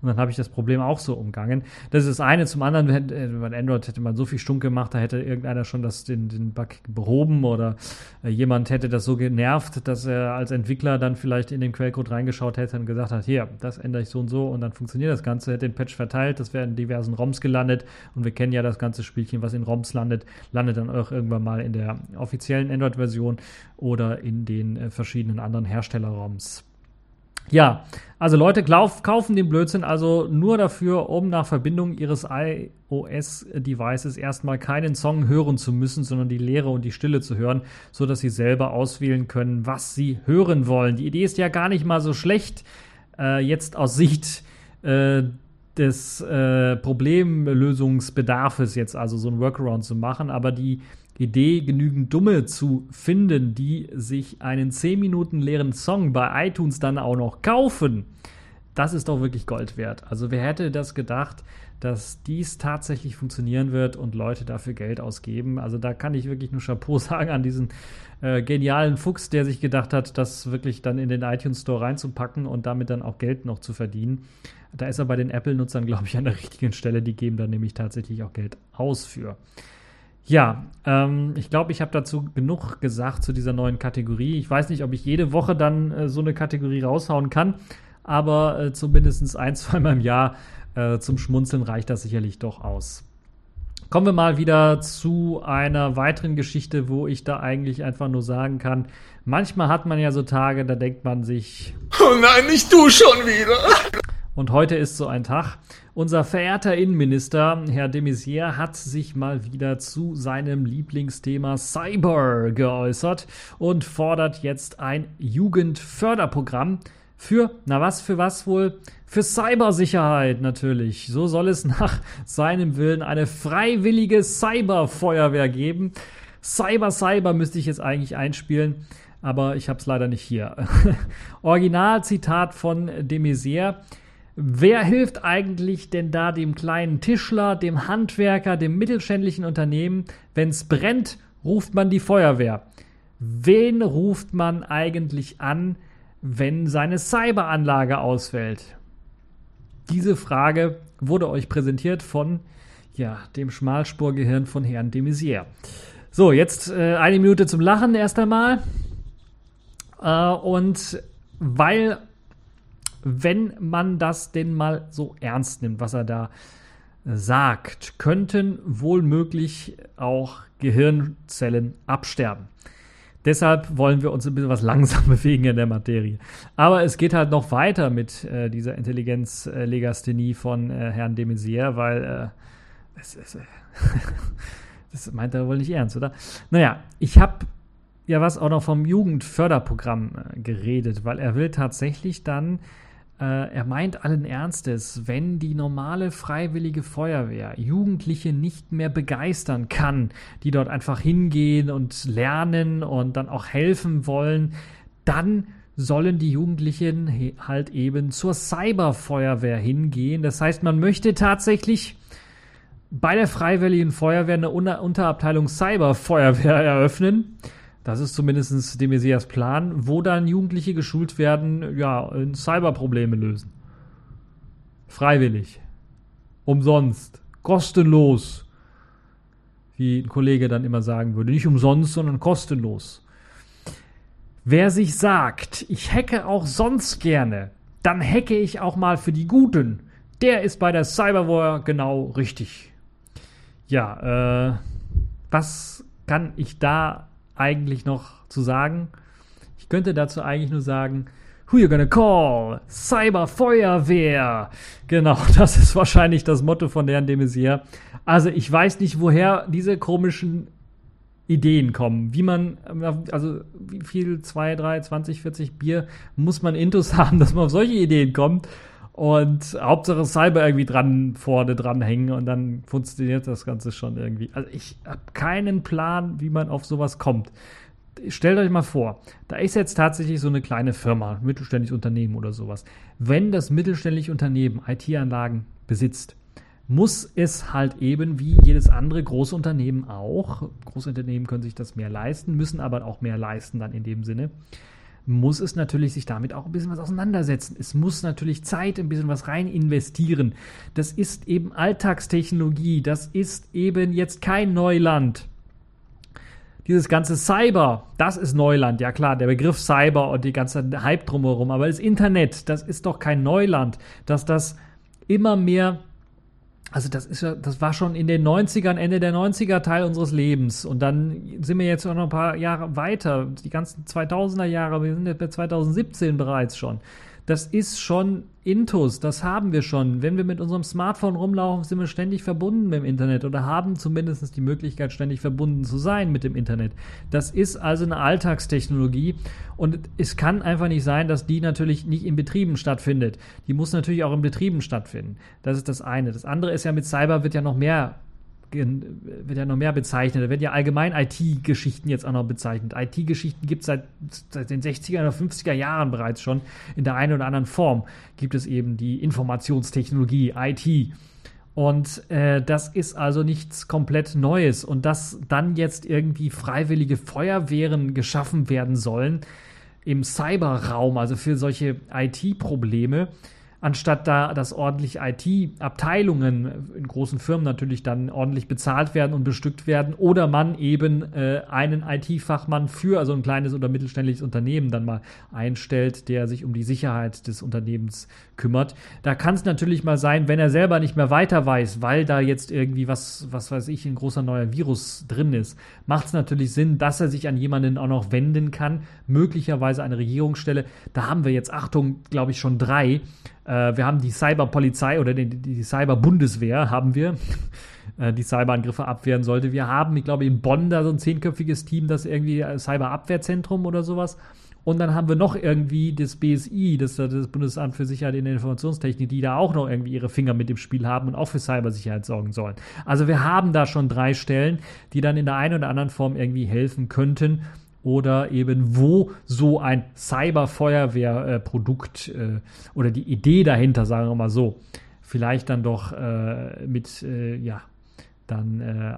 und dann habe ich das Problem auch so umgangen. Das ist das eine. Zum anderen, wenn, äh, bei Android hätte man so viel stunk gemacht, da hätte irgendeiner schon das, den, den Bug behoben oder äh, jemand hätte das so genervt, dass er als Entwickler dann vielleicht in den Quellcode reingeschaut hätte und gesagt hat, hier, das ändere ich so und so und dann funktioniert das Ganze, hätte den Patch verteilt, das wäre in diversen ROMs gelandet und wir kennen ja das ganze Spielchen, was in ROMs landet, landet dann auch irgendwann mal in der offiziellen Android-Version oder in den äh, verschiedenen anderen Hersteller-ROMs. Ja, also Leute kaufen den Blödsinn also nur dafür, um nach Verbindung ihres iOS-Devices erstmal keinen Song hören zu müssen, sondern die Leere und die Stille zu hören, sodass sie selber auswählen können, was sie hören wollen. Die Idee ist ja gar nicht mal so schlecht. äh, jetzt aus Sicht äh, des äh, Problemlösungsbedarfes jetzt also so ein Workaround zu machen, aber die Idee, genügend Dumme zu finden, die sich einen 10 Minuten leeren Song bei iTunes dann auch noch kaufen, das ist doch wirklich Gold wert. Also wer hätte das gedacht, dass dies tatsächlich funktionieren wird und Leute dafür Geld ausgeben? Also da kann ich wirklich nur Chapeau sagen an diesen äh, genialen Fuchs, der sich gedacht hat, das wirklich dann in den iTunes Store reinzupacken und damit dann auch Geld noch zu verdienen. Da ist er bei den Apple-Nutzern, glaube ich, an der richtigen Stelle. Die geben da nämlich tatsächlich auch Geld aus für. Ja, ähm, ich glaube, ich habe dazu genug gesagt zu dieser neuen Kategorie. Ich weiß nicht, ob ich jede Woche dann äh, so eine Kategorie raushauen kann, aber äh, zumindest ein, zweimal im Jahr äh, zum Schmunzeln reicht das sicherlich doch aus. Kommen wir mal wieder zu einer weiteren Geschichte, wo ich da eigentlich einfach nur sagen kann, manchmal hat man ja so Tage, da denkt man sich, oh nein, nicht du schon wieder. Und heute ist so ein Tag. Unser verehrter Innenminister, Herr de Maizière, hat sich mal wieder zu seinem Lieblingsthema Cyber geäußert und fordert jetzt ein Jugendförderprogramm für, na was, für was wohl? Für Cybersicherheit natürlich. So soll es nach seinem Willen eine freiwillige Cyberfeuerwehr geben. Cyber, Cyber müsste ich jetzt eigentlich einspielen, aber ich habe es leider nicht hier. Originalzitat von de Maizière. Wer hilft eigentlich denn da dem kleinen Tischler, dem Handwerker, dem mittelständischen Unternehmen? Wenn es brennt, ruft man die Feuerwehr. Wen ruft man eigentlich an, wenn seine Cyberanlage ausfällt? Diese Frage wurde euch präsentiert von ja, dem Schmalspurgehirn von Herrn de Maizière. So, jetzt äh, eine Minute zum Lachen erst einmal. Äh, und weil wenn man das denn mal so ernst nimmt, was er da sagt, könnten wohl möglich auch Gehirnzellen absterben. Deshalb wollen wir uns ein bisschen was langsam bewegen in der Materie. Aber es geht halt noch weiter mit äh, dieser Intelligenzlegasthenie von äh, Herrn de Maizière, weil äh, das, ist, äh, das meint er wohl nicht ernst, oder? Naja, ich habe ja was auch noch vom Jugendförderprogramm äh, geredet, weil er will tatsächlich dann äh, er meint allen Ernstes, wenn die normale freiwillige Feuerwehr Jugendliche nicht mehr begeistern kann, die dort einfach hingehen und lernen und dann auch helfen wollen, dann sollen die Jugendlichen halt eben zur Cyberfeuerwehr hingehen. Das heißt, man möchte tatsächlich bei der Freiwilligen Feuerwehr eine Unterabteilung Cyberfeuerwehr eröffnen das ist zumindest de Messias Plan, wo dann Jugendliche geschult werden, ja, Cyberprobleme lösen. Freiwillig. Umsonst. Kostenlos. Wie ein Kollege dann immer sagen würde. Nicht umsonst, sondern kostenlos. Wer sich sagt, ich hacke auch sonst gerne, dann hacke ich auch mal für die Guten. Der ist bei der Cyberwar genau richtig. Ja, äh, was kann ich da eigentlich noch zu sagen? Ich könnte dazu eigentlich nur sagen, Who you gonna call? Cyberfeuerwehr. Genau, das ist wahrscheinlich das Motto von Herrn de Maizière. Also ich weiß nicht, woher diese komischen Ideen kommen. Wie man, also wie viel, 2, 3, 20, 40 Bier muss man Intus haben, dass man auf solche Ideen kommt. Und Hauptsache Cyber irgendwie dran, vorne dran hängen und dann funktioniert das Ganze schon irgendwie. Also ich habe keinen Plan, wie man auf sowas kommt. Stellt euch mal vor, da ist jetzt tatsächlich so eine kleine Firma, mittelständisches Unternehmen oder sowas. Wenn das mittelständische Unternehmen IT-Anlagen besitzt, muss es halt eben wie jedes andere große Unternehmen auch, große Unternehmen können sich das mehr leisten, müssen aber auch mehr leisten dann in dem Sinne, muss es natürlich sich damit auch ein bisschen was auseinandersetzen. Es muss natürlich Zeit, ein bisschen was rein investieren. Das ist eben Alltagstechnologie. Das ist eben jetzt kein Neuland. Dieses ganze Cyber, das ist Neuland. Ja klar, der Begriff Cyber und die ganze Hype drumherum. Aber das Internet, das ist doch kein Neuland. Dass das immer mehr also das ist ja, das war schon in den 90ern, Ende der 90er Teil unseres Lebens. Und dann sind wir jetzt auch noch ein paar Jahre weiter, die ganzen 2000er Jahre, wir sind jetzt bei 2017 bereits schon. Das ist schon Intus, das haben wir schon. Wenn wir mit unserem Smartphone rumlaufen, sind wir ständig verbunden mit dem Internet oder haben zumindest die Möglichkeit, ständig verbunden zu sein mit dem Internet. Das ist also eine Alltagstechnologie und es kann einfach nicht sein, dass die natürlich nicht in Betrieben stattfindet. Die muss natürlich auch in Betrieben stattfinden. Das ist das eine. Das andere ist ja mit Cyber wird ja noch mehr wird ja noch mehr bezeichnet. Da werden ja allgemein IT-Geschichten jetzt auch noch bezeichnet. IT-Geschichten gibt es seit, seit den 60er oder 50er Jahren bereits schon. In der einen oder anderen Form gibt es eben die Informationstechnologie, IT. Und äh, das ist also nichts komplett Neues. Und dass dann jetzt irgendwie freiwillige Feuerwehren geschaffen werden sollen im Cyberraum, also für solche IT-Probleme, anstatt da, dass ordentlich IT-Abteilungen in großen Firmen natürlich dann ordentlich bezahlt werden und bestückt werden oder man eben äh, einen IT-Fachmann für also ein kleines oder mittelständisches Unternehmen dann mal einstellt, der sich um die Sicherheit des Unternehmens kümmert. Da kann es natürlich mal sein, wenn er selber nicht mehr weiter weiß, weil da jetzt irgendwie was, was weiß ich, ein großer neuer Virus drin ist, macht es natürlich Sinn, dass er sich an jemanden auch noch wenden kann, möglicherweise eine Regierungsstelle. Da haben wir jetzt, Achtung, glaube ich, schon drei äh, wir haben die Cyberpolizei oder die, die Cyberbundeswehr haben wir, äh, die Cyberangriffe abwehren sollte. Wir haben, ich glaube, in Bonn da so ein zehnköpfiges Team, das irgendwie äh, Cyberabwehrzentrum oder sowas. Und dann haben wir noch irgendwie das BSI, das, das Bundesamt für Sicherheit in der Informationstechnik, die da auch noch irgendwie ihre Finger mit im Spiel haben und auch für Cybersicherheit sorgen sollen. Also wir haben da schon drei Stellen, die dann in der einen oder anderen Form irgendwie helfen könnten oder eben wo so ein Cyberfeuerwehrprodukt äh, äh, oder die Idee dahinter, sagen wir mal so, vielleicht dann doch äh, mit, äh, ja, dann äh,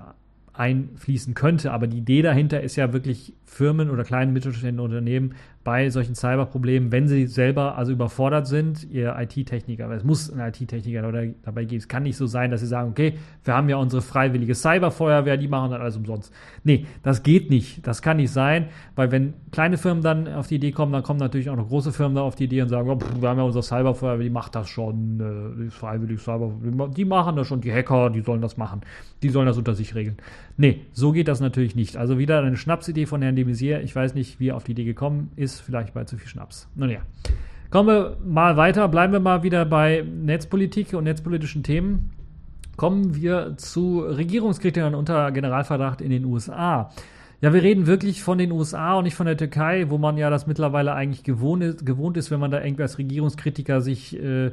einfließen könnte. Aber die Idee dahinter ist ja wirklich Firmen oder kleinen mittelständischen Unternehmen bei solchen Cyberproblemen, wenn sie selber also überfordert sind, ihr IT-Techniker, es muss ein IT-Techniker dabei geben. Es kann nicht so sein, dass sie sagen, okay, wir haben ja unsere freiwillige Cyberfeuerwehr, die machen dann alles umsonst. Nee, das geht nicht. Das kann nicht sein, weil wenn kleine Firmen dann auf die Idee kommen, dann kommen natürlich auch noch große Firmen da auf die Idee und sagen, oh, wir haben ja unsere Cyberfeuerwehr, die macht das schon, äh, die ist freiwillig Cyber, die machen das schon, die Hacker, die sollen das machen. Die sollen das unter sich regeln. Nee, so geht das natürlich nicht. Also wieder eine Schnapsidee von Herrn de Maizière. Ich weiß nicht, wie er auf die Idee gekommen ist vielleicht bei zu viel Schnaps. Nun ja. Kommen wir mal weiter, bleiben wir mal wieder bei Netzpolitik und netzpolitischen Themen. Kommen wir zu Regierungskritikern unter Generalverdacht in den USA. Ja, wir reden wirklich von den USA und nicht von der Türkei, wo man ja das mittlerweile eigentlich gewohnt ist, gewohnt ist wenn man da irgendwie als Regierungskritiker sich äh,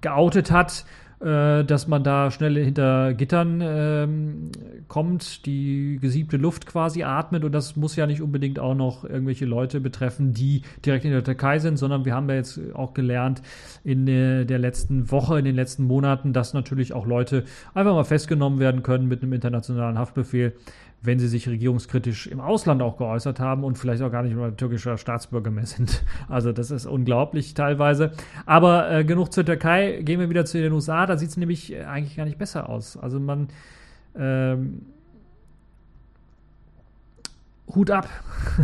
geoutet hat äh, dass man da schnell hinter Gittern ähm, kommt, die gesiebte Luft quasi atmet. Und das muss ja nicht unbedingt auch noch irgendwelche Leute betreffen, die direkt in der Türkei sind, sondern wir haben ja jetzt auch gelernt in der, der letzten Woche, in den letzten Monaten, dass natürlich auch Leute einfach mal festgenommen werden können mit einem internationalen Haftbefehl, wenn sie sich regierungskritisch im Ausland auch geäußert haben und vielleicht auch gar nicht mal türkischer Staatsbürger mehr sind. Also das ist unglaublich teilweise. Aber äh, genug zur Türkei, gehen wir wieder zu den USA, da sieht es nämlich äh, eigentlich gar nicht besser aus. Also man ähm, Hut ab,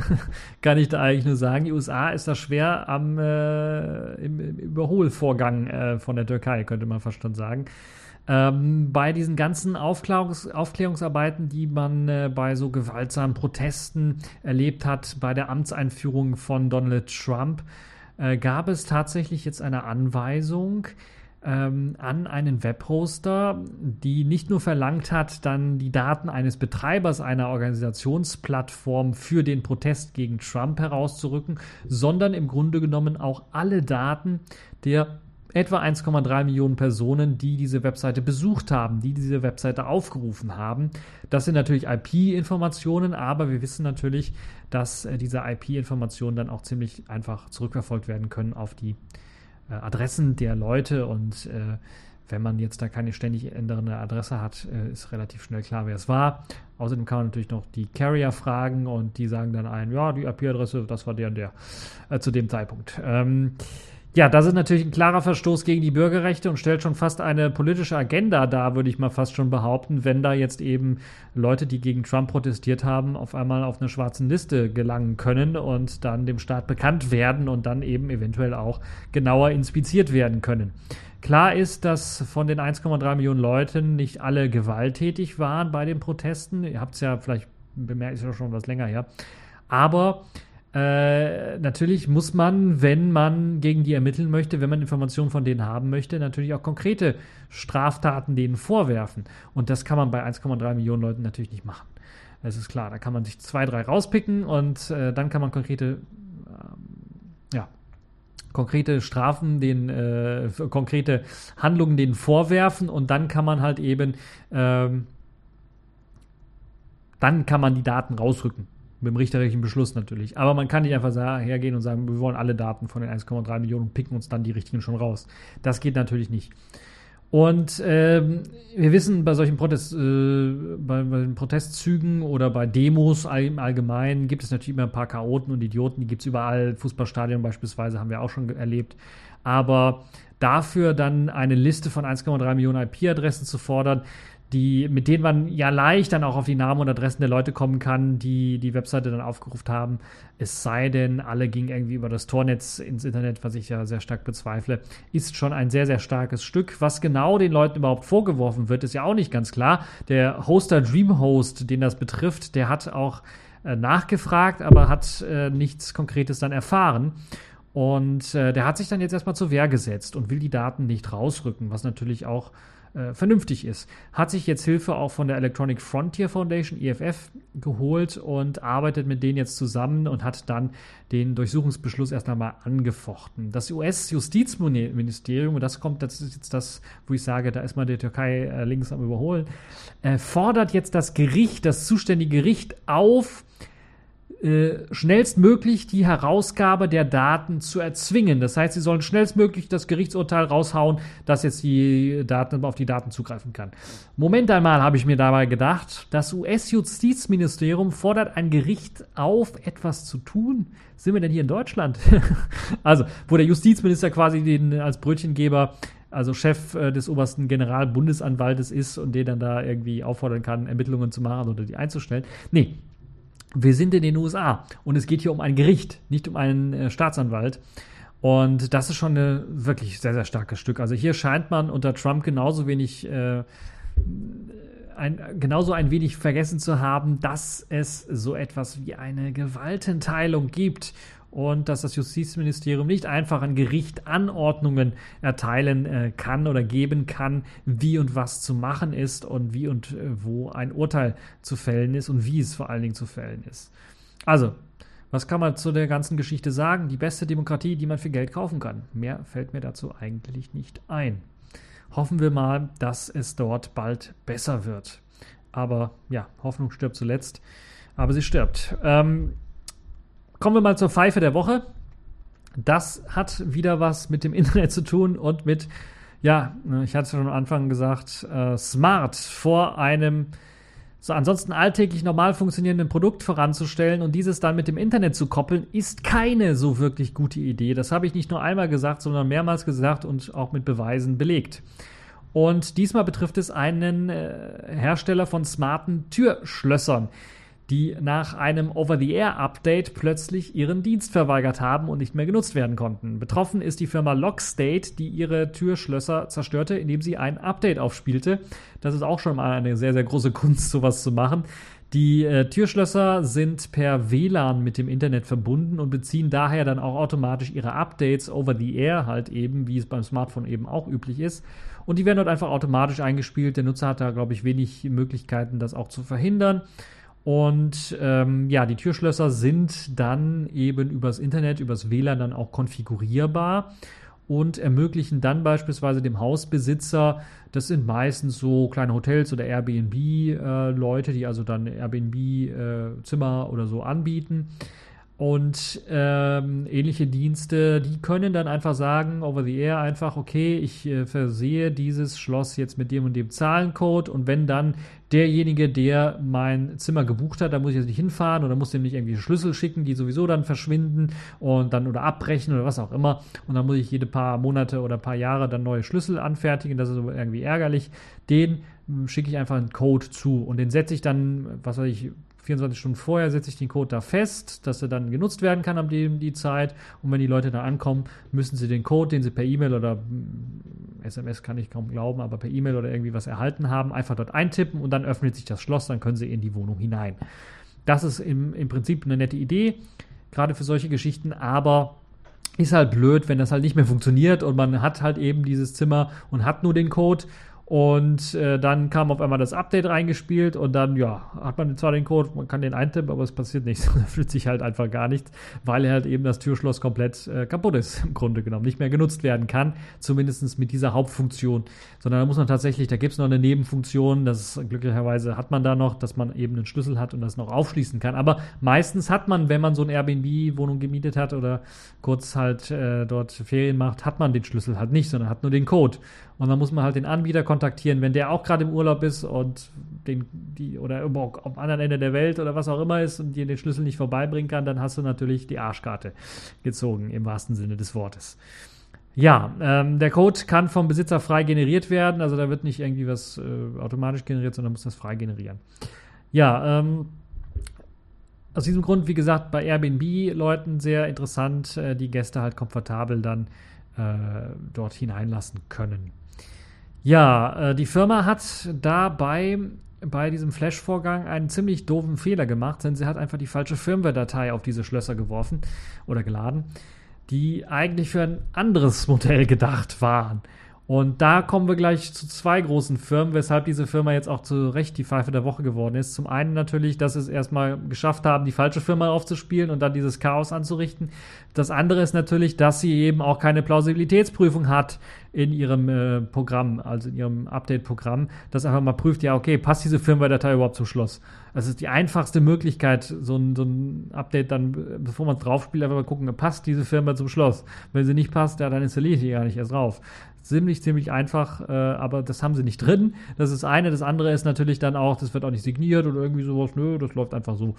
kann ich da eigentlich nur sagen. Die USA ist da schwer am äh, im, im Überholvorgang äh, von der Türkei, könnte man fast schon sagen. Ähm, bei diesen ganzen Aufklärungs Aufklärungsarbeiten, die man äh, bei so gewaltsamen Protesten erlebt hat, bei der Amtseinführung von Donald Trump, äh, gab es tatsächlich jetzt eine Anweisung ähm, an einen Webhoster, die nicht nur verlangt hat, dann die Daten eines Betreibers einer Organisationsplattform für den Protest gegen Trump herauszurücken, sondern im Grunde genommen auch alle Daten der etwa 1,3 Millionen Personen, die diese Webseite besucht haben, die diese Webseite aufgerufen haben. Das sind natürlich IP-Informationen, aber wir wissen natürlich, dass äh, diese IP-Informationen dann auch ziemlich einfach zurückverfolgt werden können auf die äh, Adressen der Leute und äh, wenn man jetzt da keine ständig ändernde Adresse hat, ist relativ schnell klar, wer es war. Außerdem kann man natürlich noch die Carrier fragen und die sagen dann ein, ja, die IP-Adresse, das war der und der äh, zu dem Zeitpunkt. Ähm, ja, das ist natürlich ein klarer Verstoß gegen die Bürgerrechte und stellt schon fast eine politische Agenda dar, würde ich mal fast schon behaupten, wenn da jetzt eben Leute, die gegen Trump protestiert haben, auf einmal auf einer schwarzen Liste gelangen können und dann dem Staat bekannt werden und dann eben eventuell auch genauer inspiziert werden können. Klar ist, dass von den 1,3 Millionen Leuten nicht alle gewalttätig waren bei den Protesten. Ihr habt es ja vielleicht bemerkt, ist ja schon was länger her. Aber Äh, natürlich muss man, wenn man gegen die ermitteln möchte, wenn man Informationen von denen haben möchte, natürlich auch konkrete Straftaten denen vorwerfen. Und das kann man bei 1,3 Millionen Leuten natürlich nicht machen. Das ist klar. Da kann man sich zwei, drei rauspicken und äh, dann kann man konkrete, ähm, ja, konkrete Strafen, den äh, konkrete Handlungen denen vorwerfen und dann kann man halt eben, ähm, dann kann man die Daten rausrücken. Mit dem richterlichen Beschluss natürlich. Aber man kann nicht einfach hergehen und sagen, wir wollen alle Daten von den 1,3 Millionen und picken uns dann die richtigen schon raus. Das geht natürlich nicht. Und ähm, wir wissen, bei solchen Protest, äh, bei, bei Protestzügen oder bei Demos im Allgemeinen gibt es natürlich immer ein paar Chaoten und Idioten, die gibt es überall. Fußballstadion beispielsweise haben wir auch schon erlebt. Aber dafür dann eine Liste von 1,3 Millionen IP-Adressen zu fordern, die, mit denen man ja leicht dann auch auf die Namen und Adressen der Leute kommen kann, die die Webseite dann aufgerufen haben. Es sei denn, alle gingen irgendwie über das Tornetz ins Internet, was ich ja sehr stark bezweifle, ist schon ein sehr, sehr starkes Stück. Was genau den Leuten überhaupt vorgeworfen wird, ist ja auch nicht ganz klar. Der Hoster Dreamhost, den das betrifft, der hat auch äh, nachgefragt, aber hat äh, nichts Konkretes dann erfahren. Und äh, der hat sich dann jetzt erstmal zur Wehr gesetzt und will die Daten nicht rausrücken, was natürlich auch äh, vernünftig ist. Hat sich jetzt Hilfe auch von der Electronic Frontier Foundation, EFF, geholt und arbeitet mit denen jetzt zusammen und hat dann den Durchsuchungsbeschluss erst einmal angefochten. Das US-Justizministerium, und das kommt, das ist jetzt das, wo ich sage, da ist mal die Türkei äh, links am Überholen, äh, fordert jetzt das Gericht, das zuständige Gericht auf, schnellstmöglich die Herausgabe der Daten zu erzwingen. Das heißt, sie sollen schnellstmöglich das Gerichtsurteil raushauen, dass jetzt die Daten auf die Daten zugreifen kann. Moment einmal habe ich mir dabei gedacht, das US-Justizministerium fordert ein Gericht auf, etwas zu tun. Sind wir denn hier in Deutschland? also, wo der Justizminister quasi den als Brötchengeber also Chef äh, des obersten Generalbundesanwaltes ist und den dann da irgendwie auffordern kann, Ermittlungen zu machen oder die einzustellen. Nee, wir sind in den USA und es geht hier um ein Gericht, nicht um einen äh, Staatsanwalt. Und das ist schon ein wirklich sehr, sehr starkes Stück. Also hier scheint man unter Trump genauso wenig, äh, ein, genauso ein wenig vergessen zu haben, dass es so etwas wie eine Gewaltenteilung gibt und dass das Justizministerium nicht einfach ein Gericht Anordnungen erteilen äh, kann oder geben kann, wie und was zu machen ist und wie und äh, wo ein Urteil zu fällen ist und wie es vor allen Dingen zu fällen ist. Also, was kann man zu der ganzen Geschichte sagen? Die beste Demokratie, die man für Geld kaufen kann. Mehr fällt mir dazu eigentlich nicht ein. Hoffen wir mal, dass es dort bald besser wird. Aber ja, Hoffnung stirbt zuletzt. Aber sie stirbt. Ähm, kommen wir mal zur Pfeife der Woche. Das hat wieder was mit dem Internet zu tun und mit, ja, ich hatte es schon am Anfang gesagt, äh, smart vor einem so ansonsten alltäglich normal funktionierenden Produkt voranzustellen und dieses dann mit dem Internet zu koppeln, ist keine so wirklich gute Idee. Das habe ich nicht nur einmal gesagt, sondern mehrmals gesagt und auch mit Beweisen belegt. Und diesmal betrifft es einen äh, Hersteller von smarten Türschlössern die nach einem Over-the-Air-Update plötzlich ihren Dienst verweigert haben und nicht mehr genutzt werden konnten. Betroffen ist die Firma Lockstate, die ihre Türschlösser zerstörte, indem sie ein Update aufspielte. Das ist auch schon mal eine sehr, sehr große Kunst, sowas zu machen. Die äh, Türschlösser sind per WLAN mit dem Internet verbunden und beziehen daher dann auch automatisch ihre Updates over the air, halt eben, wie es beim Smartphone eben auch üblich ist. Und die werden dort einfach automatisch eingespielt. Der Nutzer hat da, glaube ich, wenig Möglichkeiten, das auch zu verhindern. Und ähm, ja, die Türschlösser sind dann eben übers Internet, übers WLAN dann auch konfigurierbar und ermöglichen dann beispielsweise dem Hausbesitzer, das sind meistens so kleine Hotels oder Airbnb-Leute, äh, die also dann Airbnb-Zimmer äh, oder so anbieten, und ähm, ähnliche Dienste, die können dann einfach sagen, over the air einfach, okay, ich äh, versehe dieses Schloss jetzt mit dem und dem Zahlencode und wenn dann derjenige, der mein Zimmer gebucht hat, da muss ich jetzt nicht hinfahren oder muss dem nicht irgendwie Schlüssel schicken, die sowieso dann verschwinden und dann oder abbrechen oder was auch immer und dann muss ich jede paar Monate oder paar Jahre dann neue Schlüssel anfertigen, das ist irgendwie ärgerlich. Den hm, schicke ich einfach einen Code zu und den setze ich dann, was weiß ich, 24 Stunden vorher setze ich den Code da fest, dass er dann genutzt werden kann ab dem die Zeit. Und wenn die Leute da ankommen, müssen sie den Code, den sie per E-Mail oder SMS kann ich kaum glauben, aber per E-Mail oder irgendwie was erhalten haben, einfach dort eintippen und dann öffnet sich das Schloss, dann können sie in die Wohnung hinein. Das ist im, im Prinzip eine nette Idee. gerade für solche Geschichten, aber ist halt blöd, wenn das halt nicht mehr funktioniert und man hat halt eben dieses Zimmer und hat nur den Code und äh, dann kam auf einmal das Update reingespielt und dann, ja, hat man zwar den Code, man kann den eintippen, aber es passiert nichts. da fühlt sich halt einfach gar nichts, weil halt eben das Türschloss komplett äh, kaputt ist, im Grunde genommen. Nicht mehr genutzt werden kann, zumindest mit dieser Hauptfunktion. Sondern da muss man tatsächlich, da gibt es noch eine Nebenfunktion, das glücklicherweise hat man da noch, dass man eben einen Schlüssel hat und das noch aufschließen kann. Aber meistens hat man, wenn man so eine Airbnb-Wohnung gemietet hat oder kurz halt äh, dort Ferien macht, hat man den Schlüssel halt nicht, sondern hat nur den Code. Und dann muss man halt den Anbieter kontaktieren, wenn der auch gerade im Urlaub ist und den, die, oder am anderen Ende der Welt oder was auch immer ist und dir den Schlüssel nicht vorbeibringen kann, dann hast du natürlich die Arschkarte gezogen, im wahrsten Sinne des Wortes. Ja, ähm, der Code kann vom Besitzer frei generiert werden, also da wird nicht irgendwie was äh, automatisch generiert, sondern muss das frei generieren. Ja, ähm, aus diesem Grund, wie gesagt, bei Airbnb-Leuten sehr interessant, äh, die Gäste halt komfortabel dann äh, dort hineinlassen können. Ja, äh, die Firma hat dabei bei diesem Flash-Vorgang einen ziemlich doofen Fehler gemacht, denn sie hat einfach die falsche Firmware-Datei auf diese Schlösser geworfen oder geladen, die eigentlich für ein anderes Modell gedacht waren. Und da kommen wir gleich zu zwei großen Firmen, weshalb diese Firma jetzt auch zu Recht die Pfeife der Woche geworden ist. Zum einen natürlich, dass sie es erstmal geschafft haben, die falsche Firma aufzuspielen und dann dieses Chaos anzurichten. Das andere ist natürlich, dass sie eben auch keine Plausibilitätsprüfung hat in ihrem äh, Programm, also in ihrem Update-Programm, das einfach mal prüft, ja, okay, passt diese Firmware-Datei überhaupt zum Schloss? Das ist die einfachste Möglichkeit, so ein, so ein Update dann, bevor man es drauf spielt, einfach mal gucken, passt diese Firma zum Schloss? Wenn sie nicht passt, ja, dann installiere ich die gar nicht erst drauf ziemlich, ziemlich einfach, äh, aber das haben sie nicht drin. Das ist eine. Das andere ist natürlich dann auch, das wird auch nicht signiert oder irgendwie sowas. Nö, das läuft einfach so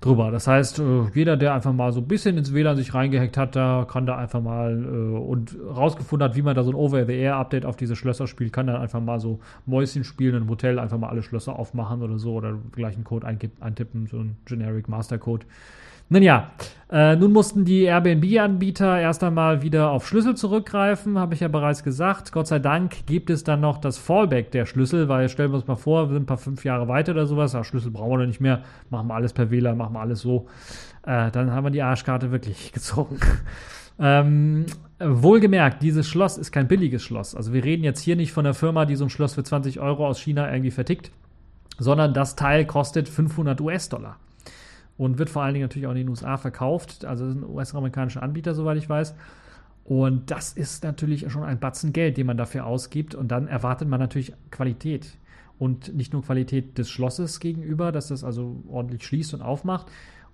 drüber. Das heißt, äh, jeder, der einfach mal so ein bisschen ins WLAN sich reingehackt hat, da kann da einfach mal äh, und rausgefunden hat, wie man da so ein Over-the-Air-Update auf diese Schlösser spielt, kann dann einfach mal so Mäuschen spielen einem Hotel, einfach mal alle Schlösser aufmachen oder so oder gleich einen Code eintippen, so ein Generic Master Code. Nun ja, äh, nun mussten die Airbnb-Anbieter erst einmal wieder auf Schlüssel zurückgreifen, habe ich ja bereits gesagt. Gott sei Dank gibt es dann noch das Fallback der Schlüssel, weil stellen wir uns mal vor, wir sind ein paar fünf Jahre weiter oder sowas, ja, Schlüssel brauchen wir nicht mehr, machen wir alles per WLAN, machen wir alles so. Äh, dann haben wir die Arschkarte wirklich gezogen. ähm, Wohlgemerkt, dieses Schloss ist kein billiges Schloss. Also wir reden jetzt hier nicht von einer Firma, die so ein Schloss für 20 Euro aus China irgendwie vertickt, sondern das Teil kostet 500 US-Dollar und wird vor allen Dingen natürlich auch in den USA verkauft. Also ist ein US-amerikanischer Anbieter, soweit ich weiß. Und das ist natürlich schon ein Batzen Geld, den man dafür ausgibt. Und dann erwartet man natürlich Qualität. Und nicht nur Qualität des Schlosses gegenüber, dass das also ordentlich schließt und aufmacht,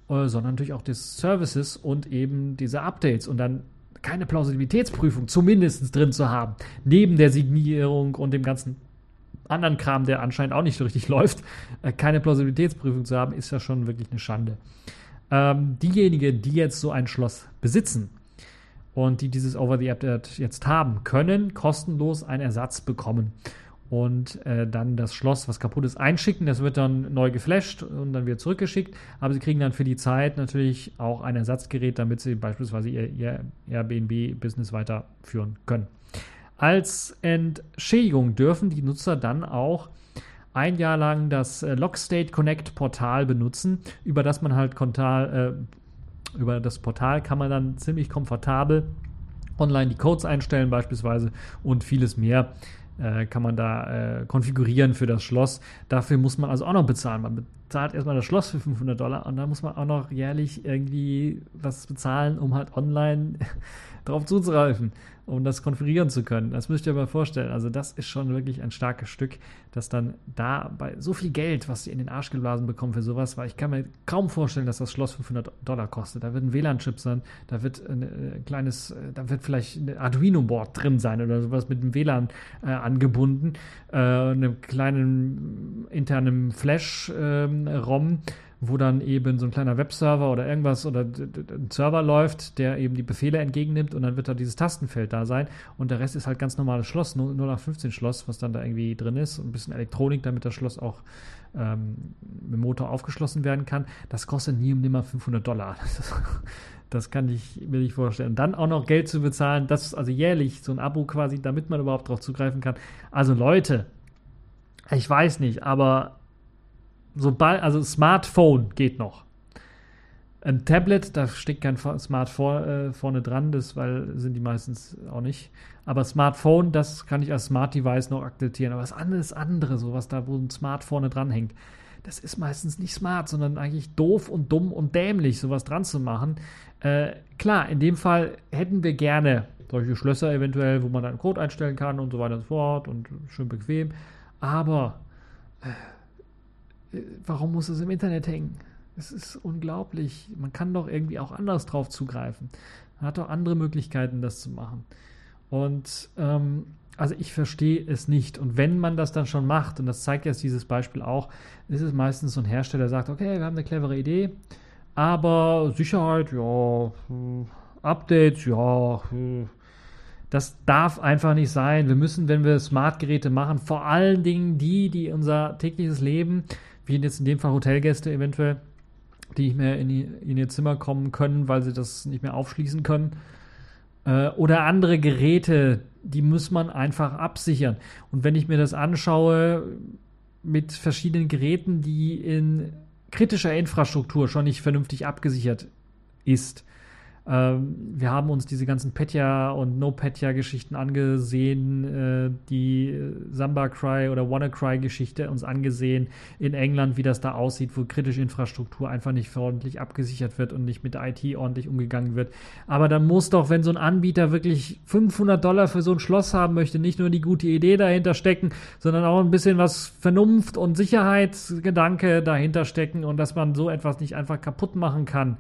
sondern natürlich auch des Services und eben diese Updates. Und dann keine Plausibilitätsprüfung zumindest drin zu haben, neben der Signierung und dem ganzen anderen Kram, der anscheinend auch nicht so richtig läuft, äh, keine Plausibilitätsprüfung zu haben, ist ja schon wirklich eine Schande. Ähm, diejenigen, die jetzt so ein Schloss besitzen und die dieses Over-the-App jetzt haben, können kostenlos einen Ersatz bekommen und äh, dann das Schloss, was kaputt ist, einschicken. Das wird dann neu geflasht und dann wird zurückgeschickt. Aber sie kriegen dann für die Zeit natürlich auch ein Ersatzgerät, damit sie beispielsweise ihr, ihr Airbnb-Business weiterführen können. Als Entschädigung dürfen die Nutzer dann auch ein Jahr lang das äh, Lockstate Connect Portal benutzen, über das man halt kontal, äh, über das Portal kann man dann ziemlich komfortabel online die Codes einstellen beispielsweise und vieles mehr kann man da äh, konfigurieren für das Schloss. Dafür muss man also auch noch bezahlen. Man bezahlt erstmal das Schloss für 500 Dollar und dann muss man auch noch jährlich irgendwie was bezahlen, um halt online darauf zuzugreifen um das konfigurieren zu können. Das müsst ihr euch mal vorstellen. Also das ist schon wirklich ein starkes Stück, dass dann da bei so viel Geld, was sie in den Arsch geblasen bekommen für sowas, weil ich kann mir kaum vorstellen, dass das Schloss 500 Dollar kostet. Da wird ein WLAN-Chip sein, da wird ein äh, kleines, äh, da wird vielleicht ein Arduino-Board drin sein oder sowas mit einem WLAN äh, angebunden, äh, einem kleinen internen Flash-ROM. Ähm, wo dann eben so ein kleiner Webserver oder irgendwas oder ein Server läuft, der eben die Befehle entgegennimmt und dann wird da dieses Tastenfeld da sein und der Rest ist halt ganz normales Schloss, 0 nach 15 Schloss, was dann da irgendwie drin ist und ein bisschen Elektronik, damit das Schloss auch ähm, mit dem Motor aufgeschlossen werden kann. Das kostet nie und nimmer 500 Dollar. Das, kann ich mir nicht vorstellen. Und dann auch noch Geld zu bezahlen, das ist also jährlich so ein Abo quasi, damit man überhaupt drauf zugreifen kann. Also Leute, ich weiß nicht, aber sobald, also Smartphone geht noch. Ein Tablet, da steckt kein Smart vor, äh, vorne dran, das weil sind die meistens auch nicht. Aber Smartphone, das kann ich als Smart Device noch akzeptieren. Aber das andere andere, sowas da, wo ein Smart vorne dran hängt. Das ist meistens nicht smart, sondern eigentlich doof und dumm und dämlich, sowas dran zu machen. Äh, klar, in dem Fall hätten wir gerne solche Schlösser eventuell, wo man dann Code einstellen kann und so weiter und so fort und schön bequem. Aber äh warum muss es im Internet hängen? Es ist unglaublich. Man kann doch irgendwie auch anders drauf zugreifen. Man hat doch andere Möglichkeiten, das zu machen. Und ähm, also ich verstehe es nicht. Und wenn man das dann schon macht, und das zeigt jetzt dieses Beispiel auch, ist es meistens so ein Hersteller, der sagt, okay, wir haben eine clevere Idee, aber Sicherheit, ja, Updates, ja, das darf einfach nicht sein. Wir müssen, wenn wir Smart-Geräte machen, vor allen Dingen die, die unser tägliches Leben, wie jetzt in dem Fall Hotelgäste eventuell, die nicht mehr in, in ihr Zimmer kommen können, weil sie das nicht mehr aufschließen können. Äh, oder andere Geräte, die muss man einfach absichern. Und wenn ich mir das anschaue mit verschiedenen Geräten, die in kritischer Infrastruktur schon nicht vernünftig abgesichert ist, wir haben uns diese ganzen Petya und No-Petya-Geschichten angesehen, äh, die Samba Cry oder WannaCry-Geschichte uns angesehen in England, wie das da aussieht, wo kritische Infrastruktur einfach nicht ordentlich abgesichert wird und nicht mit IT ordentlich umgegangen wird. Aber dann muss doch, wenn so ein Anbieter wirklich 500 Dollar für so ein Schloss haben möchte, nicht nur die gute Idee dahinter stecken, sondern auch ein bisschen was Vernunft und Sicherheitsgedanke dahinter stecken und dass man so etwas nicht einfach kaputt machen kann.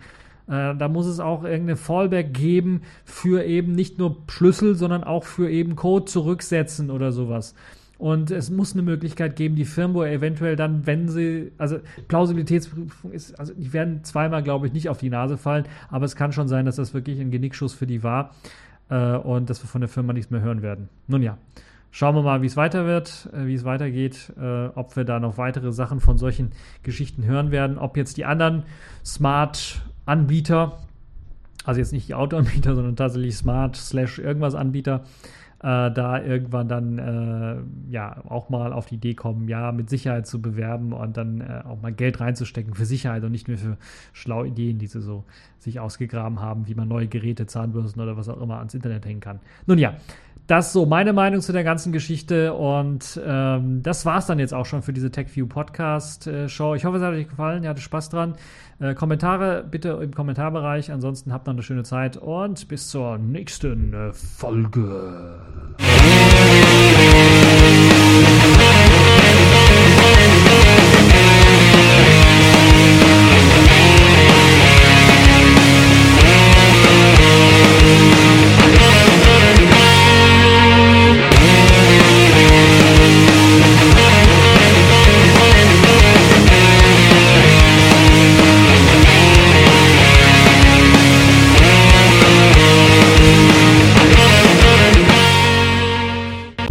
Äh, da muss es auch irgendeine Fallback geben für eben nicht nur Schlüssel, sondern auch für eben Code zurücksetzen oder sowas. Und es muss eine Möglichkeit geben, die Firmware eventuell dann, wenn sie, also Plausibilitätsprüfung ist, also die werden zweimal, glaube ich, nicht auf die Nase fallen, aber es kann schon sein, dass das wirklich ein Genickschuss für die war äh, und dass wir von der Firma nichts mehr hören werden. Nun ja, schauen wir mal, wie es weiter wird, äh, wie es weitergeht, äh, ob wir da noch weitere Sachen von solchen Geschichten hören werden, ob jetzt die anderen Smart Anbieter, also jetzt nicht die Autoanbieter, sondern tatsächlich Smart slash irgendwas Anbieter, äh, da irgendwann dann äh, ja auch mal auf die Idee kommen, ja, mit Sicherheit zu bewerben und dann äh, auch mal Geld reinzustecken für Sicherheit und nicht nur für schlaue Ideen, die sie so sich ausgegraben haben, wie man neue Geräte, Zahnbürsten oder was auch immer ans Internet hängen kann. Nun ja, das so meine Meinung zu der ganzen Geschichte und ähm, das es dann jetzt auch schon für diese TechView Podcast äh, Show. Ich hoffe, es hat euch gefallen, ihr hattet Spaß dran. Äh, Kommentare bitte im Kommentarbereich. Ansonsten habt noch eine schöne Zeit und bis zur nächsten Folge.